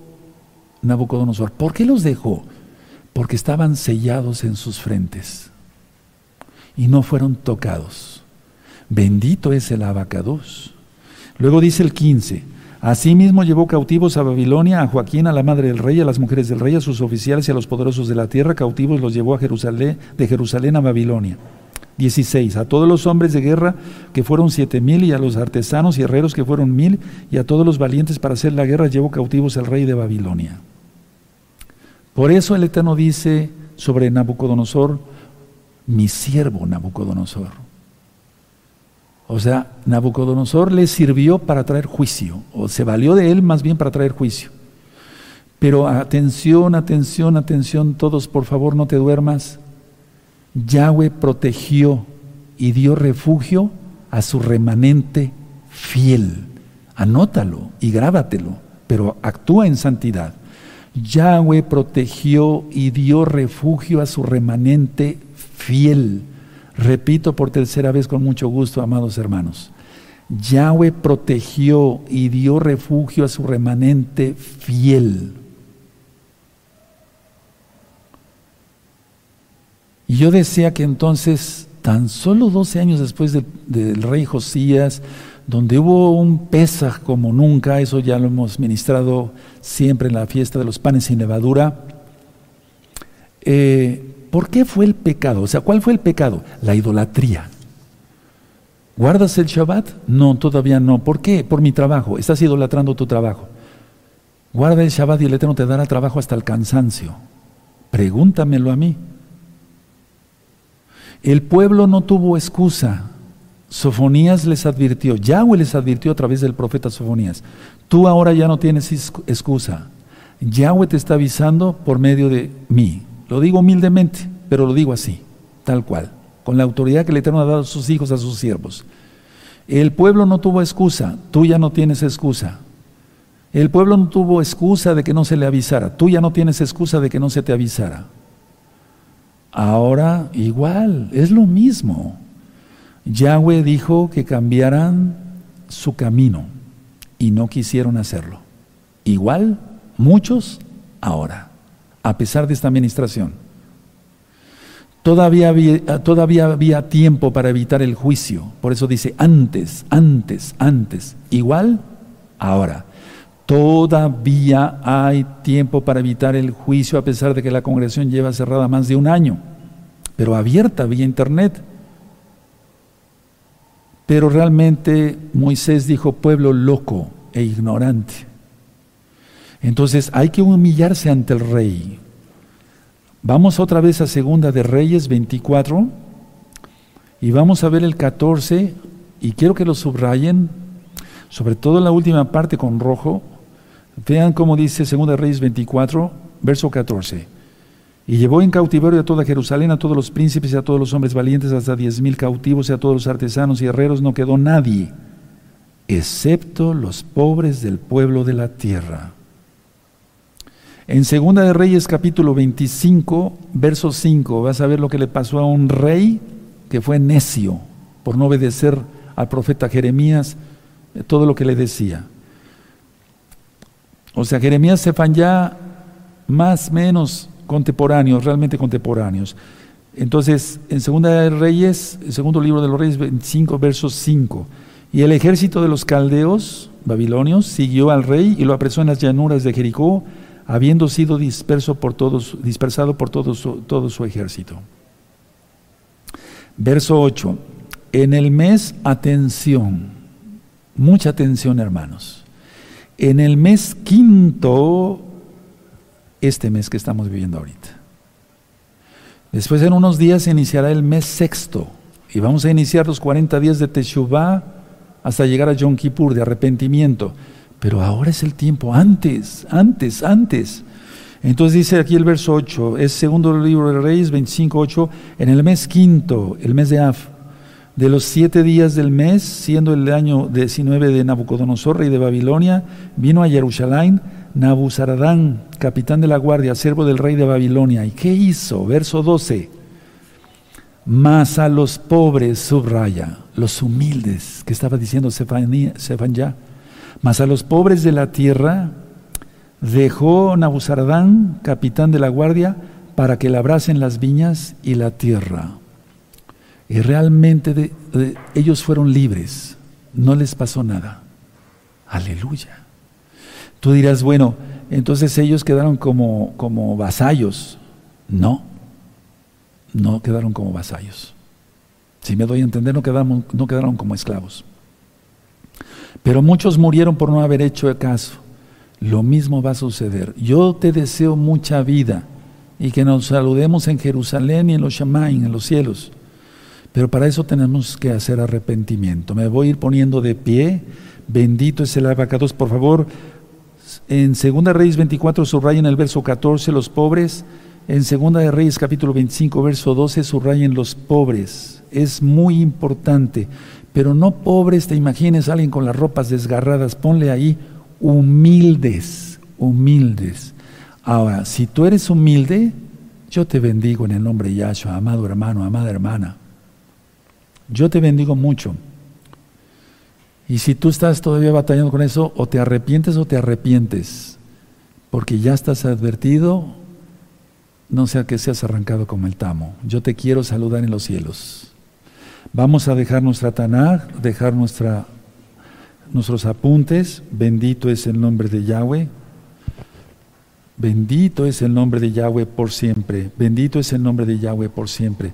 Nabucodonosor. ¿Por qué los dejó? Porque estaban sellados en sus frentes y no fueron tocados. Bendito es el abacados. Luego dice el 15, Asimismo llevó cautivos a Babilonia, a Joaquín, a la madre del rey, a las mujeres del rey, a sus oficiales y a los poderosos de la tierra, cautivos los llevó a Jerusalén, de Jerusalén a Babilonia. 16. A todos los hombres de guerra que fueron siete mil y a los artesanos y herreros que fueron mil y a todos los valientes para hacer la guerra llevó cautivos el rey de Babilonia. Por eso el Eterno dice sobre Nabucodonosor, mi siervo Nabucodonosor. O sea, Nabucodonosor le sirvió para traer juicio, o se valió de él más bien para traer juicio. Pero atención, atención, atención, todos, por favor, no te duermas. Yahweh protegió y dio refugio a su remanente fiel. Anótalo y grábatelo, pero actúa en santidad. Yahweh protegió y dio refugio a su remanente fiel. Repito por tercera vez con mucho gusto, amados hermanos. Yahweh protegió y dio refugio a su remanente fiel. Y yo decía que entonces, tan solo 12 años después del rey Josías, donde hubo un Pesaj como nunca, eso ya lo hemos ministrado siempre en la fiesta de los panes sin levadura. Eh, ¿Por qué fue el pecado? O sea, ¿cuál fue el pecado? La idolatría. ¿Guardas el Shabbat? No, todavía no. ¿Por qué? Por mi trabajo. Estás idolatrando tu trabajo. Guarda el Shabbat y el Eterno te dará trabajo hasta el cansancio. Pregúntamelo a mí. El pueblo no tuvo excusa. Sofonías les advirtió, Yahweh les advirtió a través del profeta Sofonías, tú ahora ya no tienes excusa. Yahweh te está avisando por medio de mí. Lo digo humildemente, pero lo digo así, tal cual, con la autoridad que el Eterno ha dado a sus hijos, a sus siervos. El pueblo no tuvo excusa, tú ya no tienes excusa. El pueblo no tuvo excusa de que no se le avisara, tú ya no tienes excusa de que no se te avisara. Ahora igual, es lo mismo. Yahweh dijo que cambiaran su camino y no quisieron hacerlo. Igual, muchos ahora, a pesar de esta administración. Todavía había, todavía había tiempo para evitar el juicio. Por eso dice antes, antes, antes. Igual, ahora. Todavía hay tiempo para evitar el juicio a pesar de que la congregación lleva cerrada más de un año, pero abierta vía internet. Pero realmente Moisés dijo pueblo loco e ignorante. Entonces hay que humillarse ante el rey. Vamos otra vez a Segunda de Reyes 24 y vamos a ver el 14 y quiero que lo subrayen, sobre todo en la última parte con rojo. Vean cómo dice Segunda de Reyes 24, verso 14. Y llevó en cautiverio a toda Jerusalén, a todos los príncipes y a todos los hombres valientes, hasta diez mil cautivos y a todos los artesanos y herreros, no quedó nadie, excepto los pobres del pueblo de la tierra. En Segunda de Reyes capítulo 25, verso 5, vas a ver lo que le pasó a un rey que fue necio por no obedecer al profeta Jeremías eh, todo lo que le decía. O sea, Jeremías se ya más menos contemporáneos, realmente contemporáneos. Entonces, en Segunda de Reyes, el segundo libro de los Reyes, 25, versos 5. Y el ejército de los caldeos, babilonios, siguió al rey y lo apresó en las llanuras de Jericó, habiendo sido disperso por todos, dispersado por todo su, todo su ejército. Verso 8. En el mes, atención, mucha atención hermanos. En el mes quinto este mes que estamos viviendo ahorita. Después en unos días se iniciará el mes sexto y vamos a iniciar los 40 días de Teshuvah hasta llegar a Yom Kippur, de arrepentimiento. Pero ahora es el tiempo, antes, antes, antes. Entonces dice aquí el verso 8, es segundo libro de Reyes 25, 8, en el mes quinto, el mes de Af, de los siete días del mes, siendo el año 19 de Nabucodonosor, rey de Babilonia, vino a Jerusalén Nabuzaradán, capitán de la guardia, siervo del rey de Babilonia. ¿Y qué hizo? Verso 12. Más a los pobres, subraya, los humildes, que estaba diciendo ya, más a los pobres de la tierra, dejó Nabuzaradán, capitán de la guardia, para que labrasen las viñas y la tierra. Y realmente ellos fueron libres, no les pasó nada. Aleluya. Tú dirás, bueno, entonces ellos quedaron como, como vasallos. No, no quedaron como vasallos. Si me doy a entender, no quedaron, no quedaron como esclavos. Pero muchos murieron por no haber hecho caso. Lo mismo va a suceder. Yo te deseo mucha vida y que nos saludemos en Jerusalén y en los Shamaim, en los cielos. Pero para eso tenemos que hacer arrepentimiento. Me voy a ir poniendo de pie. Bendito es el abacados. Por favor, en 2 Reyes 24 subrayen el verso 14 los pobres. En 2 Reyes capítulo 25 verso 12 subrayen los pobres. Es muy importante. Pero no pobres, te imagines alguien con las ropas desgarradas. Ponle ahí humildes, humildes. Ahora, si tú eres humilde, yo te bendigo en el nombre de Yahshua, amado hermano, amada hermana. Yo te bendigo mucho. Y si tú estás todavía batallando con eso, o te arrepientes o te arrepientes, porque ya estás advertido, no sea que seas arrancado como el tamo. Yo te quiero saludar en los cielos. Vamos a dejar nuestra Tanaj, dejar nuestra, nuestros apuntes. Bendito es el nombre de Yahweh. Bendito es el nombre de Yahweh por siempre. Bendito es el nombre de Yahweh por siempre.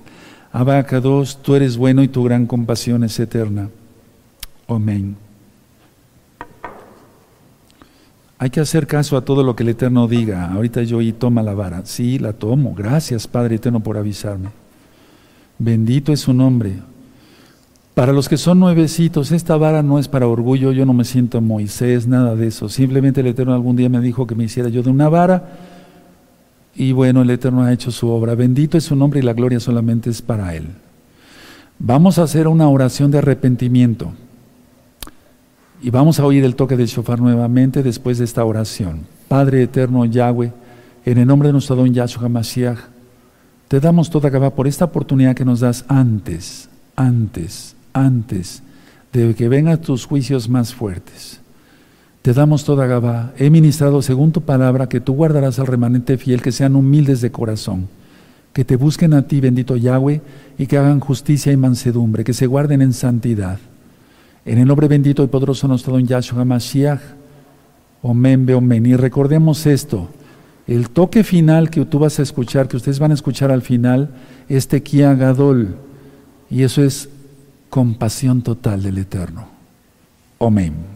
Abacados, tú eres bueno y tu gran compasión es eterna. Amén. Hay que hacer caso a todo lo que el Eterno diga. Ahorita yo y toma la vara. Sí, la tomo. Gracias, Padre Eterno, por avisarme. Bendito es su nombre. Para los que son nuevecitos, esta vara no es para orgullo, yo no me siento Moisés, nada de eso. Simplemente el Eterno algún día me dijo que me hiciera yo de una vara y bueno, el Eterno ha hecho su obra. Bendito es su nombre y la gloria solamente es para Él. Vamos a hacer una oración de arrepentimiento y vamos a oír el toque del shofar nuevamente después de esta oración. Padre Eterno Yahweh, en el nombre de nuestro don Yahshua Mashiach, te damos toda Gabá por esta oportunidad que nos das antes, antes antes de que vengan tus juicios más fuertes. Te damos toda Gabá. He ministrado según tu palabra que tú guardarás al remanente fiel, que sean humildes de corazón, que te busquen a ti, bendito Yahweh, y que hagan justicia y mansedumbre, que se guarden en santidad. En el nombre bendito y poderoso nuestro don Yahshua Mashiach, Omen, Omen. Y recordemos esto, el toque final que tú vas a escuchar, que ustedes van a escuchar al final, es Tequía Gadol. Y eso es compasión total del Eterno. Amén.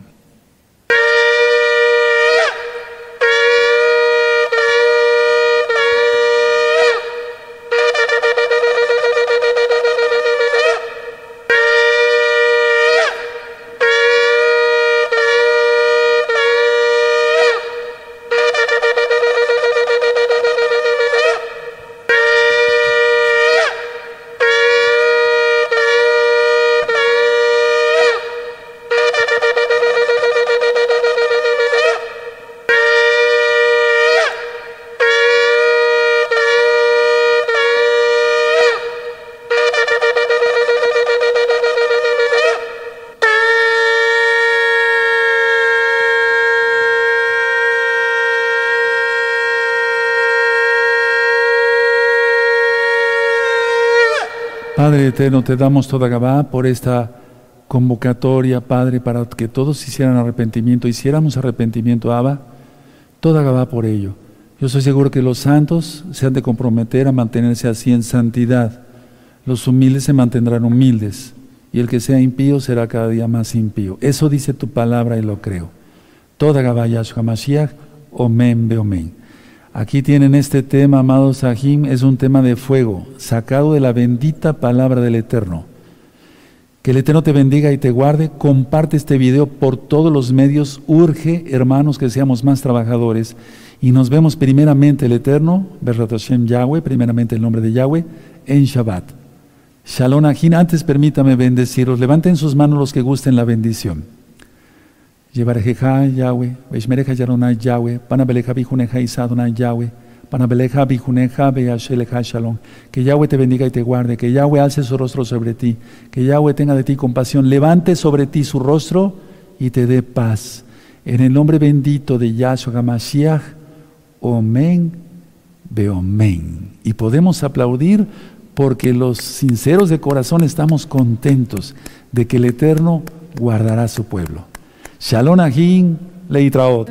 Padre te damos toda Gabá por esta convocatoria, Padre, para que todos hicieran arrepentimiento, hiciéramos arrepentimiento, Abba, toda Gabá por ello. Yo soy seguro que los santos se han de comprometer a mantenerse así en santidad. Los humildes se mantendrán humildes y el que sea impío será cada día más impío. Eso dice tu palabra y lo creo. Toda Gabá Yahshua Mashiach, Omen Beomen. Aquí tienen este tema, amados Sahim, es un tema de fuego, sacado de la bendita palabra del Eterno. Que el Eterno te bendiga y te guarde. Comparte este video por todos los medios. Urge, hermanos, que seamos más trabajadores. Y nos vemos primeramente el Eterno, Berrat Hashem Yahweh, primeramente el nombre de Yahweh, en Shabbat. Shalom Ajin. Antes permítame bendecirlos. Levanten sus manos los que gusten la bendición. Yevarejeja Yahweh, Veshmereja Yaronai Yahweh, Panabeleja Bijuneja Isadonai Yahweh, Panabeleja Bijuneja Beasheleja Shalom. Que Yahweh te bendiga y te guarde, que Yahweh alce su rostro sobre ti, que Yahweh tenga de ti compasión, levante sobre ti su rostro y te dé paz. En el nombre bendito de Yahshua Hamashiach, Omen, Beomen. Y podemos aplaudir porque los sinceros de corazón estamos contentos de que el Eterno guardará a su pueblo. Shalom Ahim Leitraot.